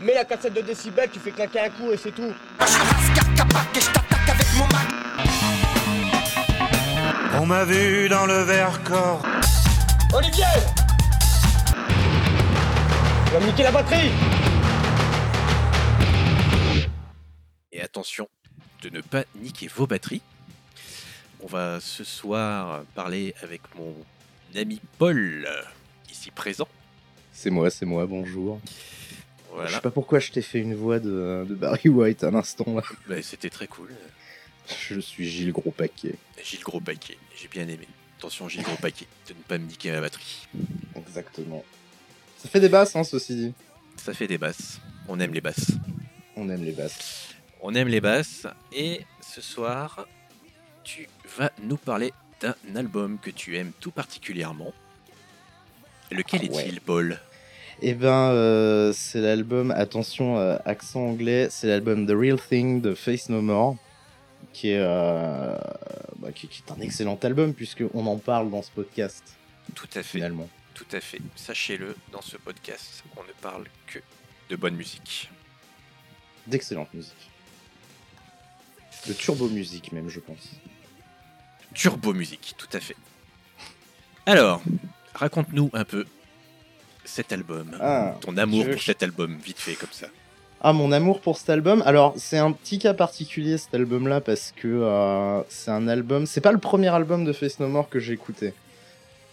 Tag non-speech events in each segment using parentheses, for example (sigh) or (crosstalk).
Mets la cassette de décibels, tu fais claquer un coup et c'est tout. On m'a vu dans le Vercors. Olivier Tu vas me niquer la batterie Et attention de ne pas niquer vos batteries. On va ce soir parler avec mon ami Paul, ici présent. C'est moi, c'est moi, bonjour. Je sais pas pourquoi je t'ai fait une voix de, de Barry White à l'instant. (laughs) Bah, c'était très cool. Je suis Gilles Gros Paquet. Gilles Gros Paquet, j'ai bien aimé. Attention Gilles Gros Paquet, de ne pas me niquer ma batterie. Exactement. Ça fait des basses, hein, ceci dit. Ça fait des basses. On aime les basses. On aime les basses. On aime les basses. Et ce soir, tu vas nous parler d'un album que tu aimes tout particulièrement. Lequel Ah ouais. est-il, Paul? Eh ben, euh, c'est l'album, attention, euh, accent anglais, c'est l'album The Real Thing de Face No More, qui est, euh, bah, qui, qui est un excellent album, puisqu'on en parle dans ce podcast, Tout à fait. finalement. Tout à fait. Sachez-le, dans ce podcast, on ne parle que de bonne musique. D'excellente musique. De turbo musique, même, je pense. Turbo musique, tout à fait. Alors, raconte-nous un peu cet album. Ah, Ton amour je- pour cet album, vite fait comme ça. Ah, mon amour pour cet album. Alors, c'est un petit cas particulier cet album-là parce que euh, c'est un album. C'est pas le premier album de Face No More que j'ai écouté.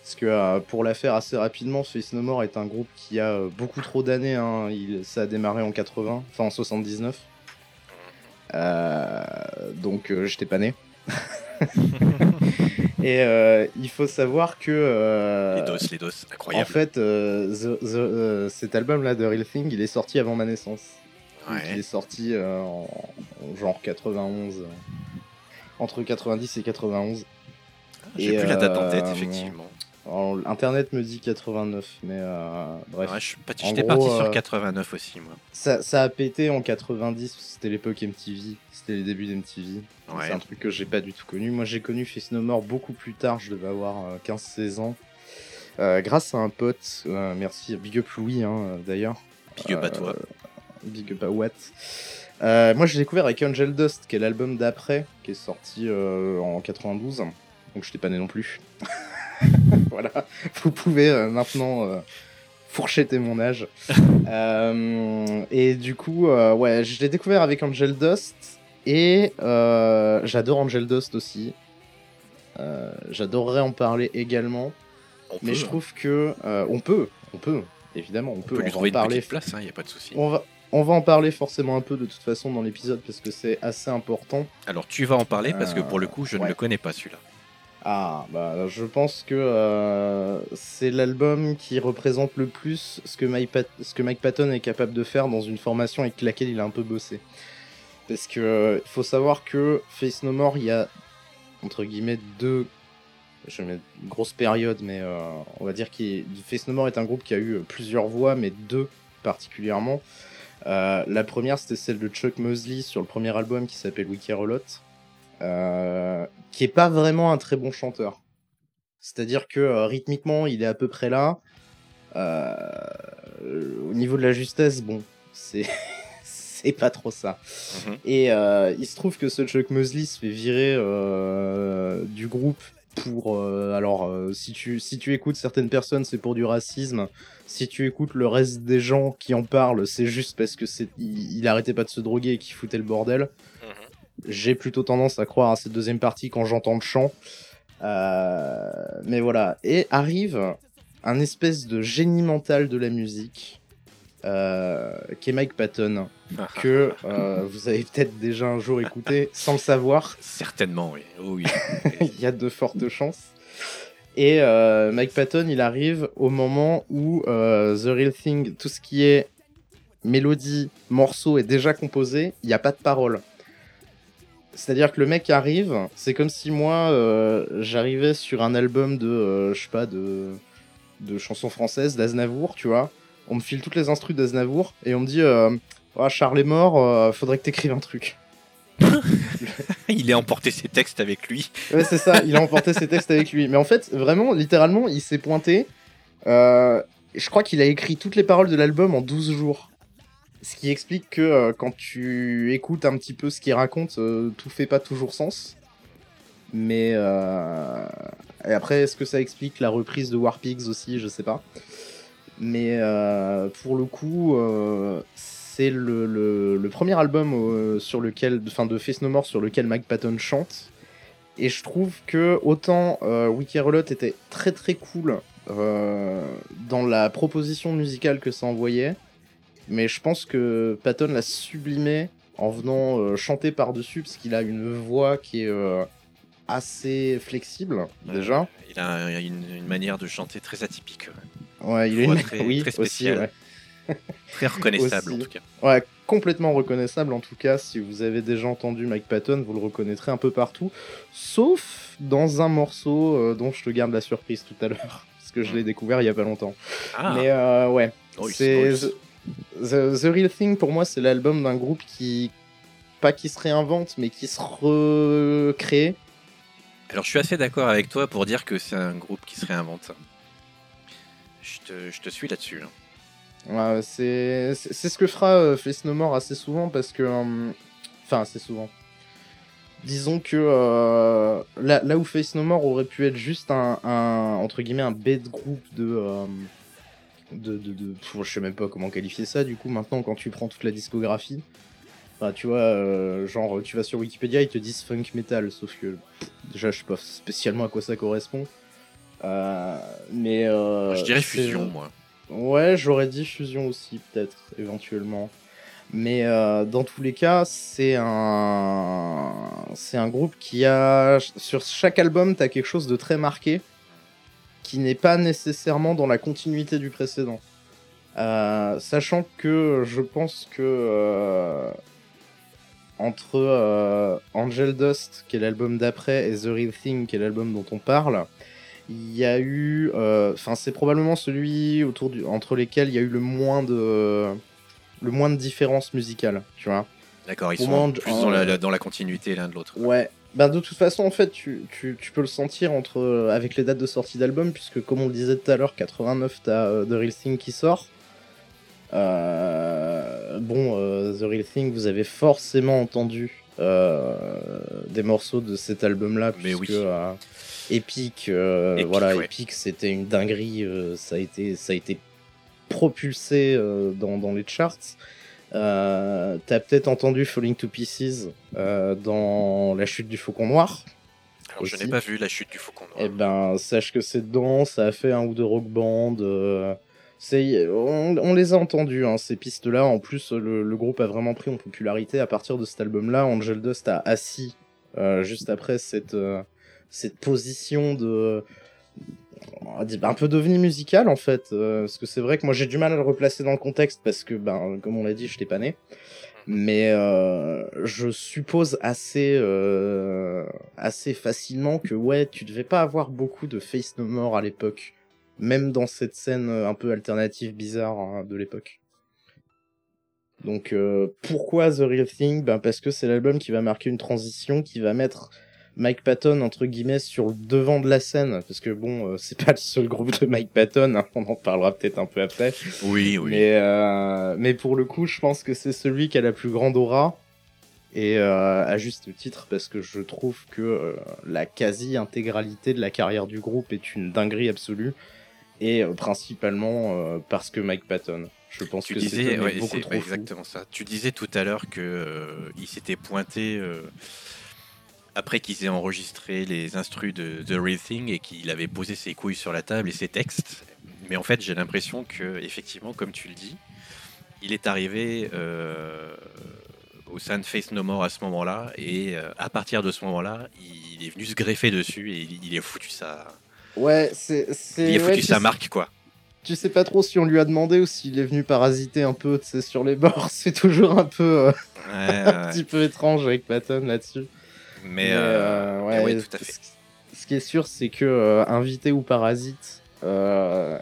Parce que euh, pour la faire assez rapidement, Face No More est un groupe qui a euh, beaucoup trop d'années. hein. Il- Ça a démarré en 80, enfin en 79. Euh, donc, euh, j'étais pas né. (laughs) (laughs) Et euh, il faut savoir que. euh, Les dos, les dos, en incroyable. fait, euh, The- The- euh, cet album-là de Real Thing, il est sorti avant ma naissance. Il est sorti en, en genre 91. euh, entre 90 et 91. J'ai et, plus la date en tête, effectivement. Alors, Internet me dit 89, mais euh, bref. Ouais, je J'étais parti euh, sur 89 aussi, moi. Ça, ça a pété en 90, c'était l'époque MTV, c'était les débuts d'MTV. Ouais. C'est un truc que j'ai pas du tout connu. Moi j'ai connu Face No More beaucoup plus tard, je devais avoir euh, 15-16 ans. Euh, grâce à un pote, euh, merci, big up Louis hein, d'ailleurs. Big up à toi. Big up à Watt. Euh, moi, j'ai découvert avec Angel Dust, qui est l'album d'après, qui est sorti euh, en 92. Donc, je n'étais pas né non plus. (laughs) voilà, (laughs) vous pouvez euh, maintenant euh, fourchetter mon âge. (laughs) Euh, et du coup, euh, ouais, je l'ai découvert avec Angel Dust. Et euh, j'adore Angel Dust aussi. Euh, J'adorerais en parler également. On Mais peut, je hein. trouve que euh, on peut, on peut, évidemment, on on peut, lui trouver en une parler. place, il n'y a pas de souci. On va, on va en parler forcément un peu de toute façon dans l'épisode parce que c'est assez important. Alors, tu vas en parler parce que pour le coup, je ne ouais. le connais pas celui-là. Ah, bah je pense que euh, c'est l'album qui représente le plus ce que, Mike Patton est capable de faire dans une formation avec laquelle il a un peu bossé. Parce que euh, faut savoir que Face No More, il y a entre guillemets deux. Je vais mettre une grosse période, mais euh, on va dire que Face No More est un groupe qui a eu plusieurs voix, mais deux particulièrement. La première, c'était celle de Chuck Mosley sur le premier album qui s'appelle We Care A Lot, euh, qui est pas vraiment un très bon chanteur. C'est-à-dire que euh, rythmiquement, il est à peu près là. Euh, au niveau de la justesse, bon, c'est (laughs) c'est pas trop ça. Mhm. Et il se trouve que ce Chuck Mosley se fait virer du groupe pour. euh, alors, euh, si, tu, si tu écoutes certaines personnes, c'est pour du racisme. Si tu écoutes le reste des gens qui en parlent, c'est juste parce que c'est il, il arrêtait pas de se droguer et qu'il foutait le bordel. J'ai plutôt tendance à croire à cette deuxième partie quand j'entends le chant. Euh, mais voilà. Et arrive un espèce de génie mental de la musique. Euh, qui est Mike Patton, que euh, vous avez peut-être déjà un jour écouté (laughs) sans le savoir. Certainement, oui. Oh, oui. (laughs) Il y a de fortes chances. Et euh, Mike Patton, il arrive au moment où The Real Thing, tout ce qui est mélodie, morceau est déjà composé, il n'y a pas de parole. C'est-à-dire que le mec arrive, c'est comme si moi, euh, j'arrivais sur un album de, euh, je sais pas, de, de chansons françaises, d'Aznavour, tu vois. On me file toutes les instrus d'Aznavour et on me dit, euh, Ah, Charles est mort, euh, faudrait que t'écrives un truc. (laughs) Il a emporté ses textes avec lui. Ouais, c'est ça, il a emporté ses textes avec lui. Mais en fait, vraiment, littéralement, il s'est pointé. je crois qu'il a écrit toutes les paroles de l'album en 12 jours. Ce qui explique que euh, quand tu écoutes un petit peu ce qu'il raconte, euh, tout fait pas toujours sens. Mais euh, et après, est-ce que ça explique la reprise de War Pigs aussi? Je sais pas. Mais euh, pour le coup, c'est le, premier album sur lequel, enfin de Face No More sur lequel Mike Patton chante. Et je trouve que autant Wiki était très très cool dans la proposition musicale que ça envoyait, mais je pense que Patton l'a sublimé en venant euh, chanter par-dessus, parce qu'il a une voix qui est euh, assez flexible déjà. Il a un- une, une manière de chanter très atypique, ouais. Ouais, il a une (laughs) très- oui, très aussi, spéciale. ouais. très reconnaissable Aussi. en tout cas. Ouais, complètement reconnaissable en tout cas. Si vous avez déjà entendu Mike Patton, vous le reconnaîtrez un peu partout. Sauf dans un morceau euh, dont je te garde la surprise tout à l'heure. (laughs) Parce que je l'ai découvert il y a pas longtemps. Ah, Mais ouais, oh, c'est oh, The, The Real Thing pour moi, c'est l'album d'un groupe qui. Pas qui se réinvente, mais qui se recrée. Alors je suis assez d'accord avec toi pour dire que c'est un groupe qui se réinvente. Je te, je te suis là-dessus. hein. Ouais, c'est ce que fera euh, Face No More assez souvent parce que. euh, Enfin, assez souvent. Disons que euh, là, là où Face No More aurait pu être juste un, un- entre guillemets un bête groupe de, de, de, de- pff, je sais même pas comment qualifier ça du coup maintenant quand tu prends toute la discographie enfin, tu vois euh, genre tu vas sur Wikipédia ils te disent funk metal sauf que pff, déjà je sais pas spécialement à quoi ça correspond Euh, mais euh, je dirais fusion, moi. Ouais, j'aurais dit fusion aussi, peut-être, éventuellement. Mais dans tous les cas, c'est un... c'est un groupe qui a. Sur chaque album, t'as quelque chose de très marqué qui n'est pas nécessairement dans la continuité du précédent. Euh, sachant que je pense que. euh, entre euh, Angel Dust, qui est l'album d'après, et The Real Thing, qui est l'album dont on parle, il y a eu, enfin c'est probablement celui autour du, entre lesquels il y a eu le moins de, le moins de différences musicales, tu vois. D'accord, ils Au sont moins, plus dans la, dans la continuité l'un de l'autre. Ouais. Ben de toute façon en fait tu, tu, tu peux le sentir entre euh, avec les dates de sortie d'album puisque comme on le disait tout à l'heure 89 t'as euh, The Real Thing qui sort. Euh, bon euh, The Real Thing vous avez forcément entendu euh, des morceaux de cet album là Mais puisque oui. euh, Epic, euh, Epic, voilà ouais. Epic c'était une dinguerie euh, ça a été ça a été propulsé euh, dans, dans les charts. Euh, T'as peut-être entendu Falling to Pieces euh, dans La chute du faucon noir. Alors je n'ai pas vu la chute du faucon noir. Eh ben, sache que c'est dedans, ça a fait un ou deux rock band. euh, on, on les a entendus, hein, ces pistes-là. En plus, le, le groupe a vraiment pris en popularité à partir de cet album-là. Angel Dust a assis euh, juste après cette, cette position de. Un peu d'ovni musical en fait. euh, parce que c'est vrai que moi j'ai du mal à le replacer dans le contexte parce que, ben, comme on l'a dit, je t'ai pas né. Mais euh, je suppose assez, euh, assez facilement que ouais, tu devais pas avoir beaucoup de Face No More à l'époque. Même dans cette scène un peu alternative, bizarre hein, de l'époque. Donc pourquoi The Real Thing? Ben Parce que c'est l'album qui va marquer une transition, qui va mettre Mike Patton entre guillemets sur le devant de la scène. Parce que bon, euh, c'est pas le seul groupe de Mike Patton, hein, on en parlera peut-être un peu après. Oui, oui. Mais, euh, mais pour le coup, je pense que c'est celui qui a la plus grande aura. Et euh, à juste titre, parce que je trouve que la quasi-intégralité de la carrière du groupe est une dinguerie absolue. Et principalement parce que Mike Patton. Je pense Tu que disais, ouais, beaucoup trop ouais, exactement ça. Tu disais tout à l'heure que euh, il s'était pointé après qu'ils aient enregistré les instrus de The Real Thing et qu'il avait posé ses couilles sur la table et ses textes. Mais en fait, j'ai l'impression que, effectivement, comme tu le dis, il est arrivé euh, au sein de Face No More à ce moment-là et euh, à partir de ce moment-là, il est venu se greffer dessus et il, il a foutu sa, Ouais, c'est. c'est- il ouais, foutu tu sa marque quoi. Tu sais pas trop si on lui a demandé ou s'il est venu parasiter un peu sur les bords. (laughs) C'est toujours un peu, euh, Ouais, (laughs) un ouais. petit peu étrange avec Patton là-dessus. Mais, euh, euh, mais ouais, tout à fait. Ce, qui est sûr, c'est que euh, invité ou parasite, euh,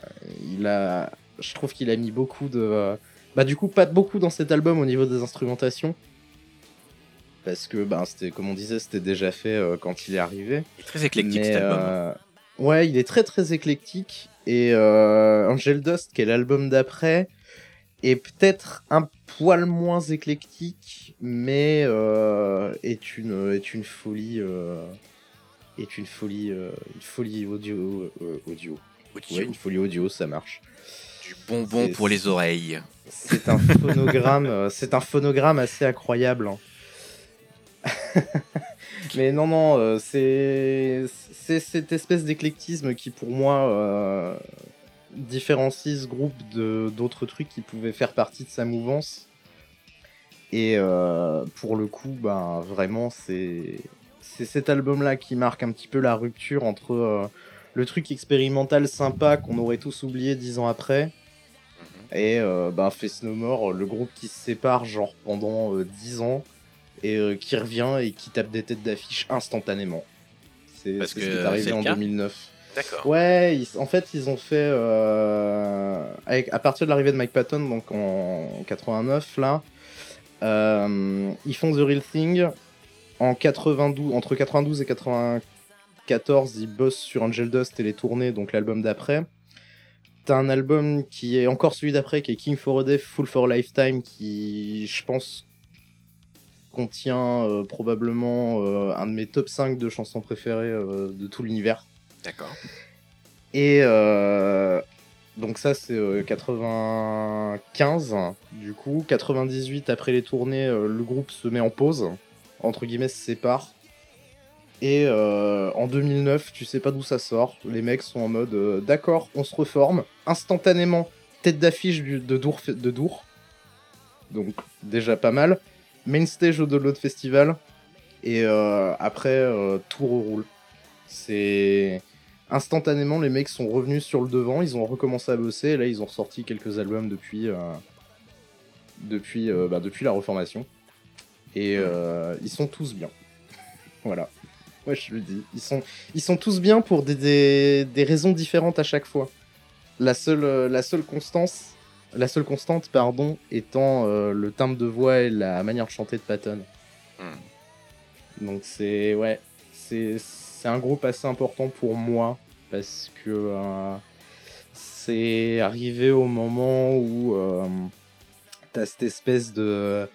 il a, je trouve qu'il a mis beaucoup de, bah du coup pas beaucoup dans cet album au niveau des instrumentations, parce que ben c'était comme on disait, c'était déjà fait euh, quand il est arrivé. Il est très éclectique Mais, cet album. euh, ouais, il est très très éclectique. Et euh, Angel Dust, qui est l'album d'après, est peut-être un poil moins éclectique, mais euh, est une est une folie euh, est une folie euh, une folie audio euh, audio. Audio. Ouais, une folie audio, ça marche. Du bonbon pour les oreilles. C'est un phonogramme, c'est un phonogramme assez incroyable. hein. (laughs) Mais non, non, c'est c'est cette espèce d'éclectisme qui, pour moi, différencie ce groupe de d'autres trucs qui pouvaient faire partie de sa mouvance. Et euh, pour le coup, ben vraiment, c'est c'est cet album-là qui marque un petit peu la rupture entre euh, le truc expérimental sympa qu'on aurait tous oublié dix ans après et euh, Face No More, le groupe qui se sépare genre pendant euh, 10 ans et qui revient et qui tape des têtes d'affiche instantanément. C'est ce que qui est arrivé en cas 2009. Ouais, en fait, ils ont fait euh, à partir de l'arrivée de Mike Patton, donc en 89 là, euh, ils font The Real Thing en 92, entre 92 et 94, ils bossent sur Angel Dust et les tournées, donc l'album d'après. T'as un album qui est encore celui d'après, qui est King for a Day, Full for a Lifetime, qui, je pense, contient euh, probablement un de mes top 5 de chansons préférées de tout l'univers. D'accord. Et euh, donc ça c'est euh, 95 du coup 98 après les tournées euh, le groupe se met en pause entre guillemets se sépare. Et euh, en 2009 tu sais pas d'où ça sort. Les mecs sont en mode euh, d'accord on se reforme. Instantanément tête d'affiche de Dour de Dour. Donc déjà pas mal. Main stage au Download Festival. Et euh, après euh, tout roule c'est instantanément, les mecs sont revenus sur le devant, ils ont recommencé à bosser, et là ils ont ressorti quelques albums depuis, euh, depuis, euh, bah, depuis la reformation. Et euh, ils sont tous bien. (laughs) voilà. Ouais, je le dis. Ils sont, ils sont tous bien pour des, des, des raisons différentes à chaque fois. La seule, la seule constance, la seule constante, pardon, étant le timbre de voix et la manière de chanter de Patton. Donc c'est ouais, c'est c'est un groupe assez important pour moi parce que euh, c'est arrivé au moment où euh, t'as cette espèce de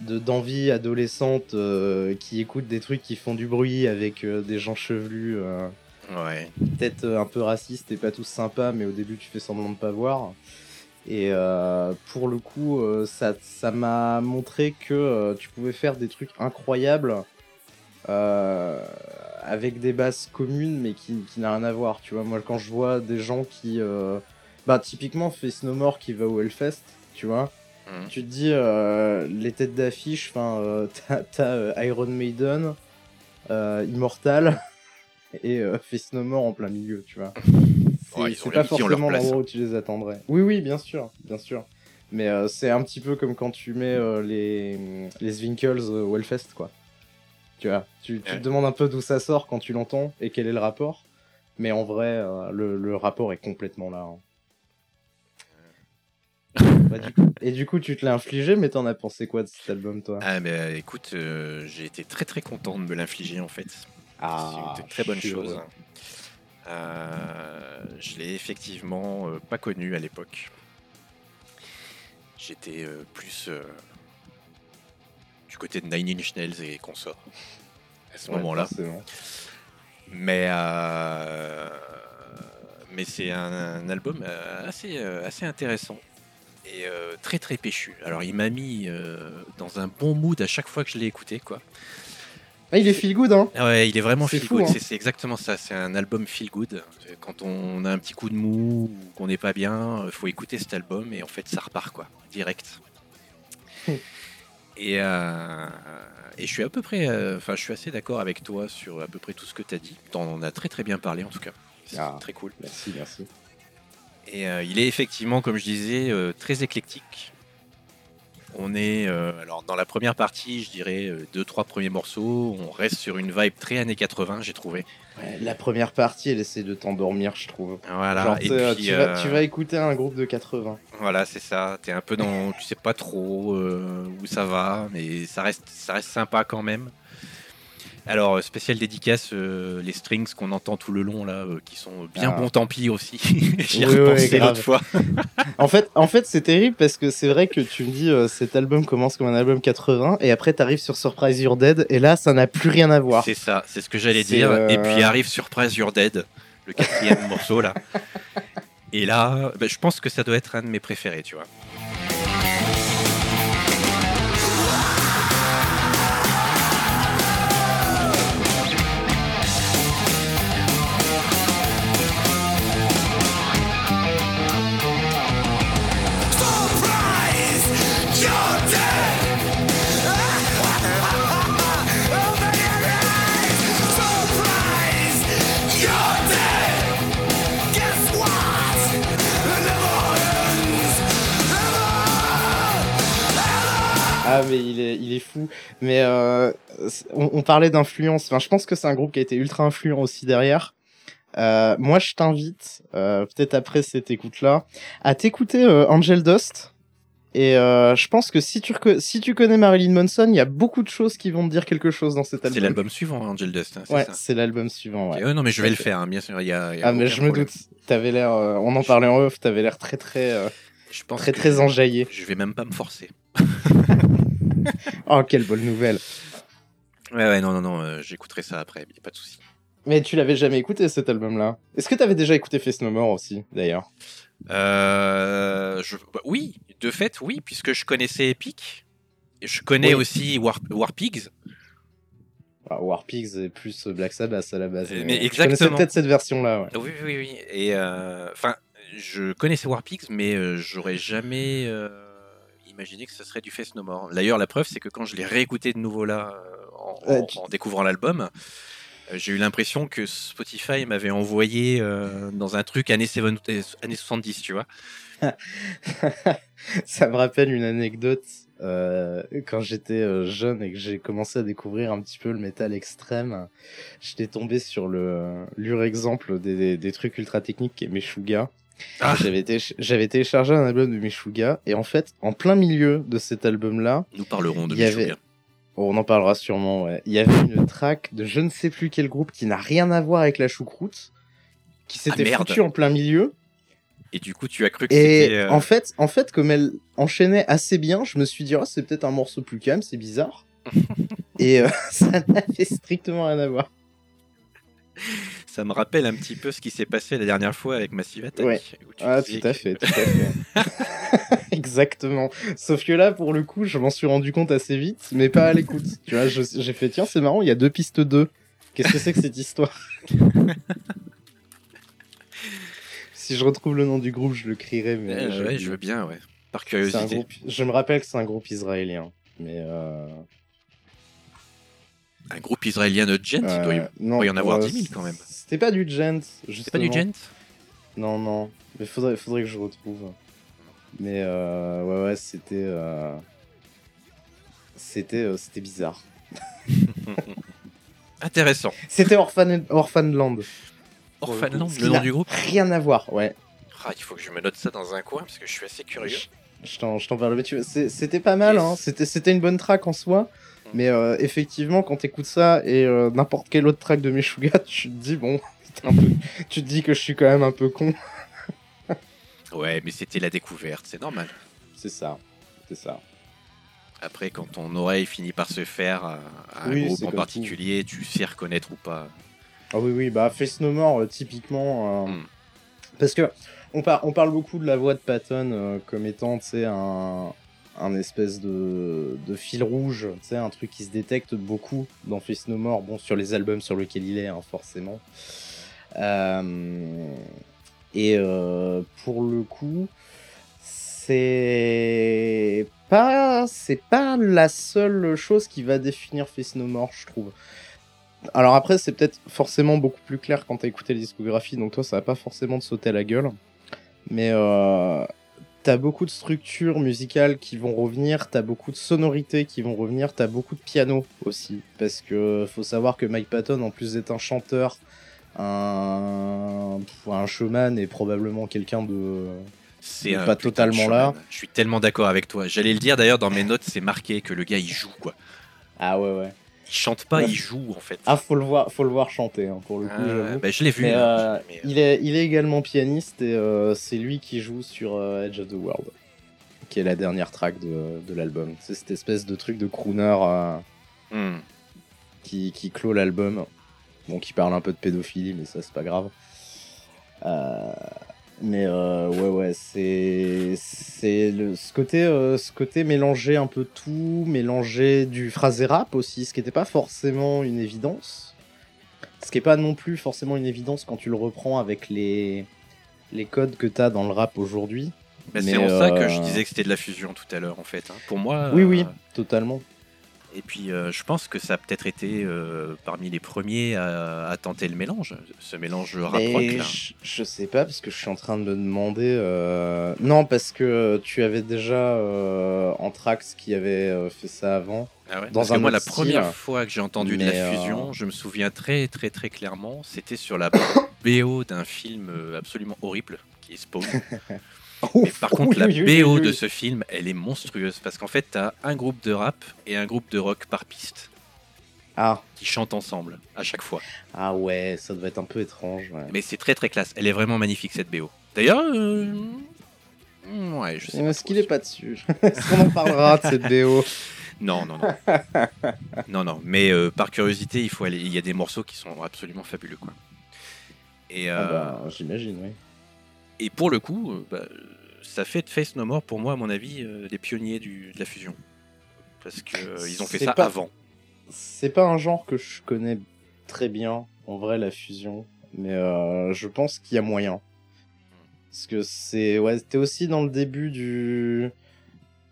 de d'envie adolescente euh, qui écoute des trucs qui font du bruit avec euh, des gens chevelus Ouais. peut-être un peu racistes et pas tous sympas mais au début tu fais semblant de pas voir et pour le coup ça ça m'a montré que tu pouvais faire des trucs incroyables euh, avec des bases communes mais qui, qui n'a rien à voir tu vois. Moi quand je vois des gens qui euh, bah typiquement Face No More qui va au Hellfest tu vois Mhm. tu te dis euh, les têtes d'affiche enfin euh, (laughs) t'as euh, Iron Maiden Immortal (laughs) et Face No More en plein milieu tu vois. (laughs) C'est Ouais, pas forcément l'endroit où tu les attendrais. Oui oui bien sûr bien sûr. Mais c'est un petit peu comme quand tu mets les les Zwinkels euh, au Hellfest quoi tu vois tu, tu Ouais. te demandes un peu d'où ça sort quand tu l'entends et quel est le rapport mais en vrai euh, le, le rapport est complètement là hein. Bah, du coup- et du coup tu te l'as infligé mais t'en as pensé quoi de cet album toi? Ah, mais euh, écoute, euh, j'ai été très très content de me l'infliger en fait. c'est une très bonne Ah, chose. Euh, je l'ai effectivement euh, pas connu à l'époque. J'étais plus du côté de Nine Inch Nails et consorts à ce Ouais, moment-là. Mais, euh, mais c'est un, un album euh, assez, euh, assez intéressant et euh, très très péchu. Alors il m'a mis euh, dans un bon mood à chaque fois que je l'ai écouté. Quoi. Ah, il est feel good, hein Ah ouais, il est vraiment C'est feel fou, good. hein. C'est- C'est exactement ça. C'est un album feel good. Quand on a un petit coup de mou ou qu'on n'est pas bien, il faut écouter cet album et en fait ça repart quoi, direct. (laughs) et, euh, et je suis à peu près, euh, enfin je suis assez d'accord avec toi sur à peu près tout ce que tu as dit. T'en as très très bien parlé en tout cas. C'est Ah. très cool. Merci, merci. Et euh, il est effectivement, comme je disais, très éclectique. On est, euh, alors dans la première partie, je dirais euh, deux trois premiers morceaux, on reste sur une vibe très années 80, j'ai trouvé. Ouais, la première partie, elle essaie de t'endormir, je trouve. Voilà. Genre, et puis, tu, euh, vas, tu vas écouter un groupe de 80. voilà, c'est ça. T'es un peu dans, tu sais pas trop euh, où ça va, mais ça reste, ça reste sympa quand même. Alors, euh, spécial dédicace, euh, les strings qu'on entend tout le long, là, euh, qui sont bien Ah. bon tant pis aussi. (laughs) J'y ai Oui, repensé l'autre fois. (laughs) En fait, en fait c'est terrible parce que c'est vrai que tu me dis euh, cet album commence comme un album 80 et après t'arrives sur Surprise You're Dead et là ça n'a plus rien à voir. C'est ça, c'est ce que j'allais dire. Et puis arrive Surprise You're Dead, le quatrième (laughs) morceau, là. Et là, bah, je pense que ça doit être un de mes préférés, tu vois. Ah mais il est, il est fou. Mais euh, on, on parlait d'influence. Enfin, je pense que c'est un groupe qui a été ultra influent aussi derrière. Euh, moi, je t'invite, euh, peut-être après cette écoute-là, à t'écouter Angel Dust. Et je pense que si tu, si tu connais Marilyn Manson, il y a beaucoup de choses qui vont te dire quelque chose dans cet album. C'est l'album suivant, Angel Dust. hein, c'est Ouais, c'est l'album suivant. Ouais. Non, mais je vais le faire, hein, bien sûr. il Y a, il y a Ah mais je me doute. T'avais l'air, on en parlait en off. T'avais l'air très très Je pense très très enjaillé. Je vais même pas me forcer. (laughs) (laughs) Oh quelle bonne nouvelle. Ouais, ouais, non, non, non, euh, j'écouterai ça après, y a pas de souci. Mais tu l'avais jamais écouté cet album-là? Est-ce que t'avais déjà écouté Face No More aussi, d'ailleurs? Euh, je... bah, oui, de fait, oui, puisque je connaissais Epic. Je connais Oui. aussi War, War Pigs. Ah, War Pigs et plus Black Sabbath à la base. Mais je connaissais exactement. peut-être cette version-là, ouais. Oui, oui, oui. Et euh, enfin, je connaissais War Pigs, mais euh, j'aurais jamais euh, imaginé que ce serait du Face No More. D'ailleurs, la preuve, c'est que quand je l'ai réécouté de nouveau là, euh, en, Euh, en- découvrant l'album, euh, j'ai eu l'impression que Spotify m'avait envoyé euh, dans un truc années, 70, années 70, tu vois. (laughs) Ça me rappelle une anecdote. euh, quand j'étais jeune et que j'ai commencé à découvrir un petit peu le métal extrême, j'étais tombé sur le l'ur exemple des, des, des trucs ultra techniques qui est Meshuggah. Ah. J'avais téléch- j'avais téléchargé un album de Meshuggah et en fait, en plein milieu de cet album-là, Nous parlerons de avait-. Oh, on en parlera sûrement, ouais. Il y avait une track de je ne sais plus quel groupe qui n'a rien à voir avec la choucroute, qui s'était Ah, merde. foutu en plein milieu. Et du coup, tu as cru que c'était. euh, en fait, en fait, comme elle enchaînait assez bien, je me suis dit, oh, c'est peut-être un morceau plus calme, c'est bizarre. (laughs) Et euh, (laughs) ça n'avait strictement rien à voir. Ça me rappelle un petit peu ce qui s'est passé la dernière fois avec Massive Attack. Ouais. Ah, tout à que- fait, tout à fait. (laughs) Exactement. Sauf que là, pour le coup, je m'en suis rendu compte assez vite, mais pas à l'écoute. Tu vois, j'ai fait, tiens, c'est marrant, il y a deux pistes 2. Qu'est-ce que c'est que cette histoire? (laughs) Si je retrouve le nom du groupe, je le crierai, mais ouais, oublié. je veux bien, ouais. Par curiosité. groupe- Je me rappelle que c'est un groupe israélien, mais euh... Un groupe israélien de il doit y- euh, non, doit y en avoir euh, 10 000 quand même. C'était pas du gent, C'est pas du justement. gent Non, non. Mais faudrait, faudrait que je retrouve. Mais euh, ouais, ouais, c'était. euh, C'était, euh, c'était bizarre. (laughs) Intéressant. C'était Orphan... Orphanland. Orphanland, le qui nom du groupe Rien à voir, ouais. Ah, Il faut que je me note ça dans un coin parce que je suis assez curieux. Je t'en, je parle. C'était pas mal, Yes. hein. C'était, c'était une bonne track en soi. Mais euh, effectivement, quand t'écoutes ça et euh, n'importe quelle autre track de Meshuggah, (laughs) tu te dis, bon, (laughs) t'es un peu- tu te dis que je suis quand même un peu con. (laughs) Ouais, mais c'était la découverte, c'est normal. C'est ça. C'est ça. Après, quand ton oreille finit par se faire à, à un Oui, groupe en particulier, tu sais reconnaître ou pas. Ah oui, oui, bah Face No More, euh, typiquement. euh, Mm. Parce que on, par- on parle beaucoup de la voix de Patton euh, comme étant, tu sais, un, un espèce de, fil rouge, tu sais, un truc qui se détecte beaucoup dans Face No More, bon, sur les albums sur lesquels il est, hein, forcément. Euh, et euh, pour le coup, c'est pas, pas la seule chose qui va définir Face No More, je trouve. Alors après, c'est peut-être forcément beaucoup plus clair quand t'as écouté la discographie, donc toi, ça va pas forcément te sauter à la gueule. Mais euh, t'as beaucoup de structures musicales qui vont revenir, t'as beaucoup de sonorités qui vont revenir, t'as beaucoup de piano aussi. Parce que faut savoir que Mike Patton, en plus d'être un chanteur, un, un showman et probablement quelqu'un de... C'est pas totalement là. Je suis tellement d'accord avec toi. J'allais le dire d'ailleurs dans mes notes, c'est marqué que le gars il joue quoi. Ah ouais, ouais. Il chante pas, Ouais. il joue en fait. Ah, faut le voir, faut le voir chanter hein, pour le coup. Ah, bah, je l'ai vu. Mais, hein, euh, mais, il, est, il est également pianiste et euh, c'est lui qui joue sur euh, Edge of the World, qui est la dernière track de, de l'album. C'est cette espèce de truc de crooner hmm. qui, qui clôt l'album. Bon, qui parle un peu de pédophilie, mais ça, c'est pas grave. Euh, mais euh, ouais, ouais, c'est c'est le ce côté euh, ce côté mélanger un peu tout, mélanger du phrasé rap aussi, ce qui n'était pas forcément une évidence. Ce qui est pas non plus forcément une évidence quand tu le reprends avec les les codes que t'as dans le rap aujourd'hui. Bah, Mais, c'est en ça que euh, je disais que c'était de la fusion tout à l'heure en fait. hein. Pour moi. Oui, oui, totalement. Et puis euh, je pense que ça a peut-être été euh, parmi les premiers à, à tenter le mélange, ce mélange rap là. je, je sais pas parce que je suis en train de me demander. euh, Non, parce que tu avais déjà Anthrax qui avait fait ça avant. Ah ouais dans Parce que un moi, la première fois que j'ai entendu de la fusion, je me souviens très très très clairement, c'était sur la (coughs) BO d'un film absolument horrible qui est Spawn. (laughs) Mais par contre, la Oui, BO oui, de ce film, elle est monstrueuse parce qu'en fait, t'as un groupe de rap et un groupe de rock par piste Ah, qui chantent ensemble à chaque fois. ah ouais, ça doit être un peu étrange. ouais. Mais c'est très très classe. Elle est vraiment magnifique cette BO. D'ailleurs, euh, ouais, je sais. Est-ce qu'il est pas dessus? (laughs) Est-ce qu'on en parlera de cette BO (laughs) Non, non, non. non, non. Mais euh, par curiosité, il faut aller. Il y a des morceaux qui sont absolument fabuleux, quoi. Et, euh, Ah bah, j'imagine, oui. Et pour le coup, euh, bah, ça fait de Face No More pour moi, à mon avis, euh, les pionniers du, de la fusion. Parce que euh, ils ont fait ça pas- avant. C'est pas un genre que je connais très bien, en vrai, la fusion. Mais euh, je pense qu'il y a moyen. Parce que c'est. Ouais, c'était aussi dans le début du.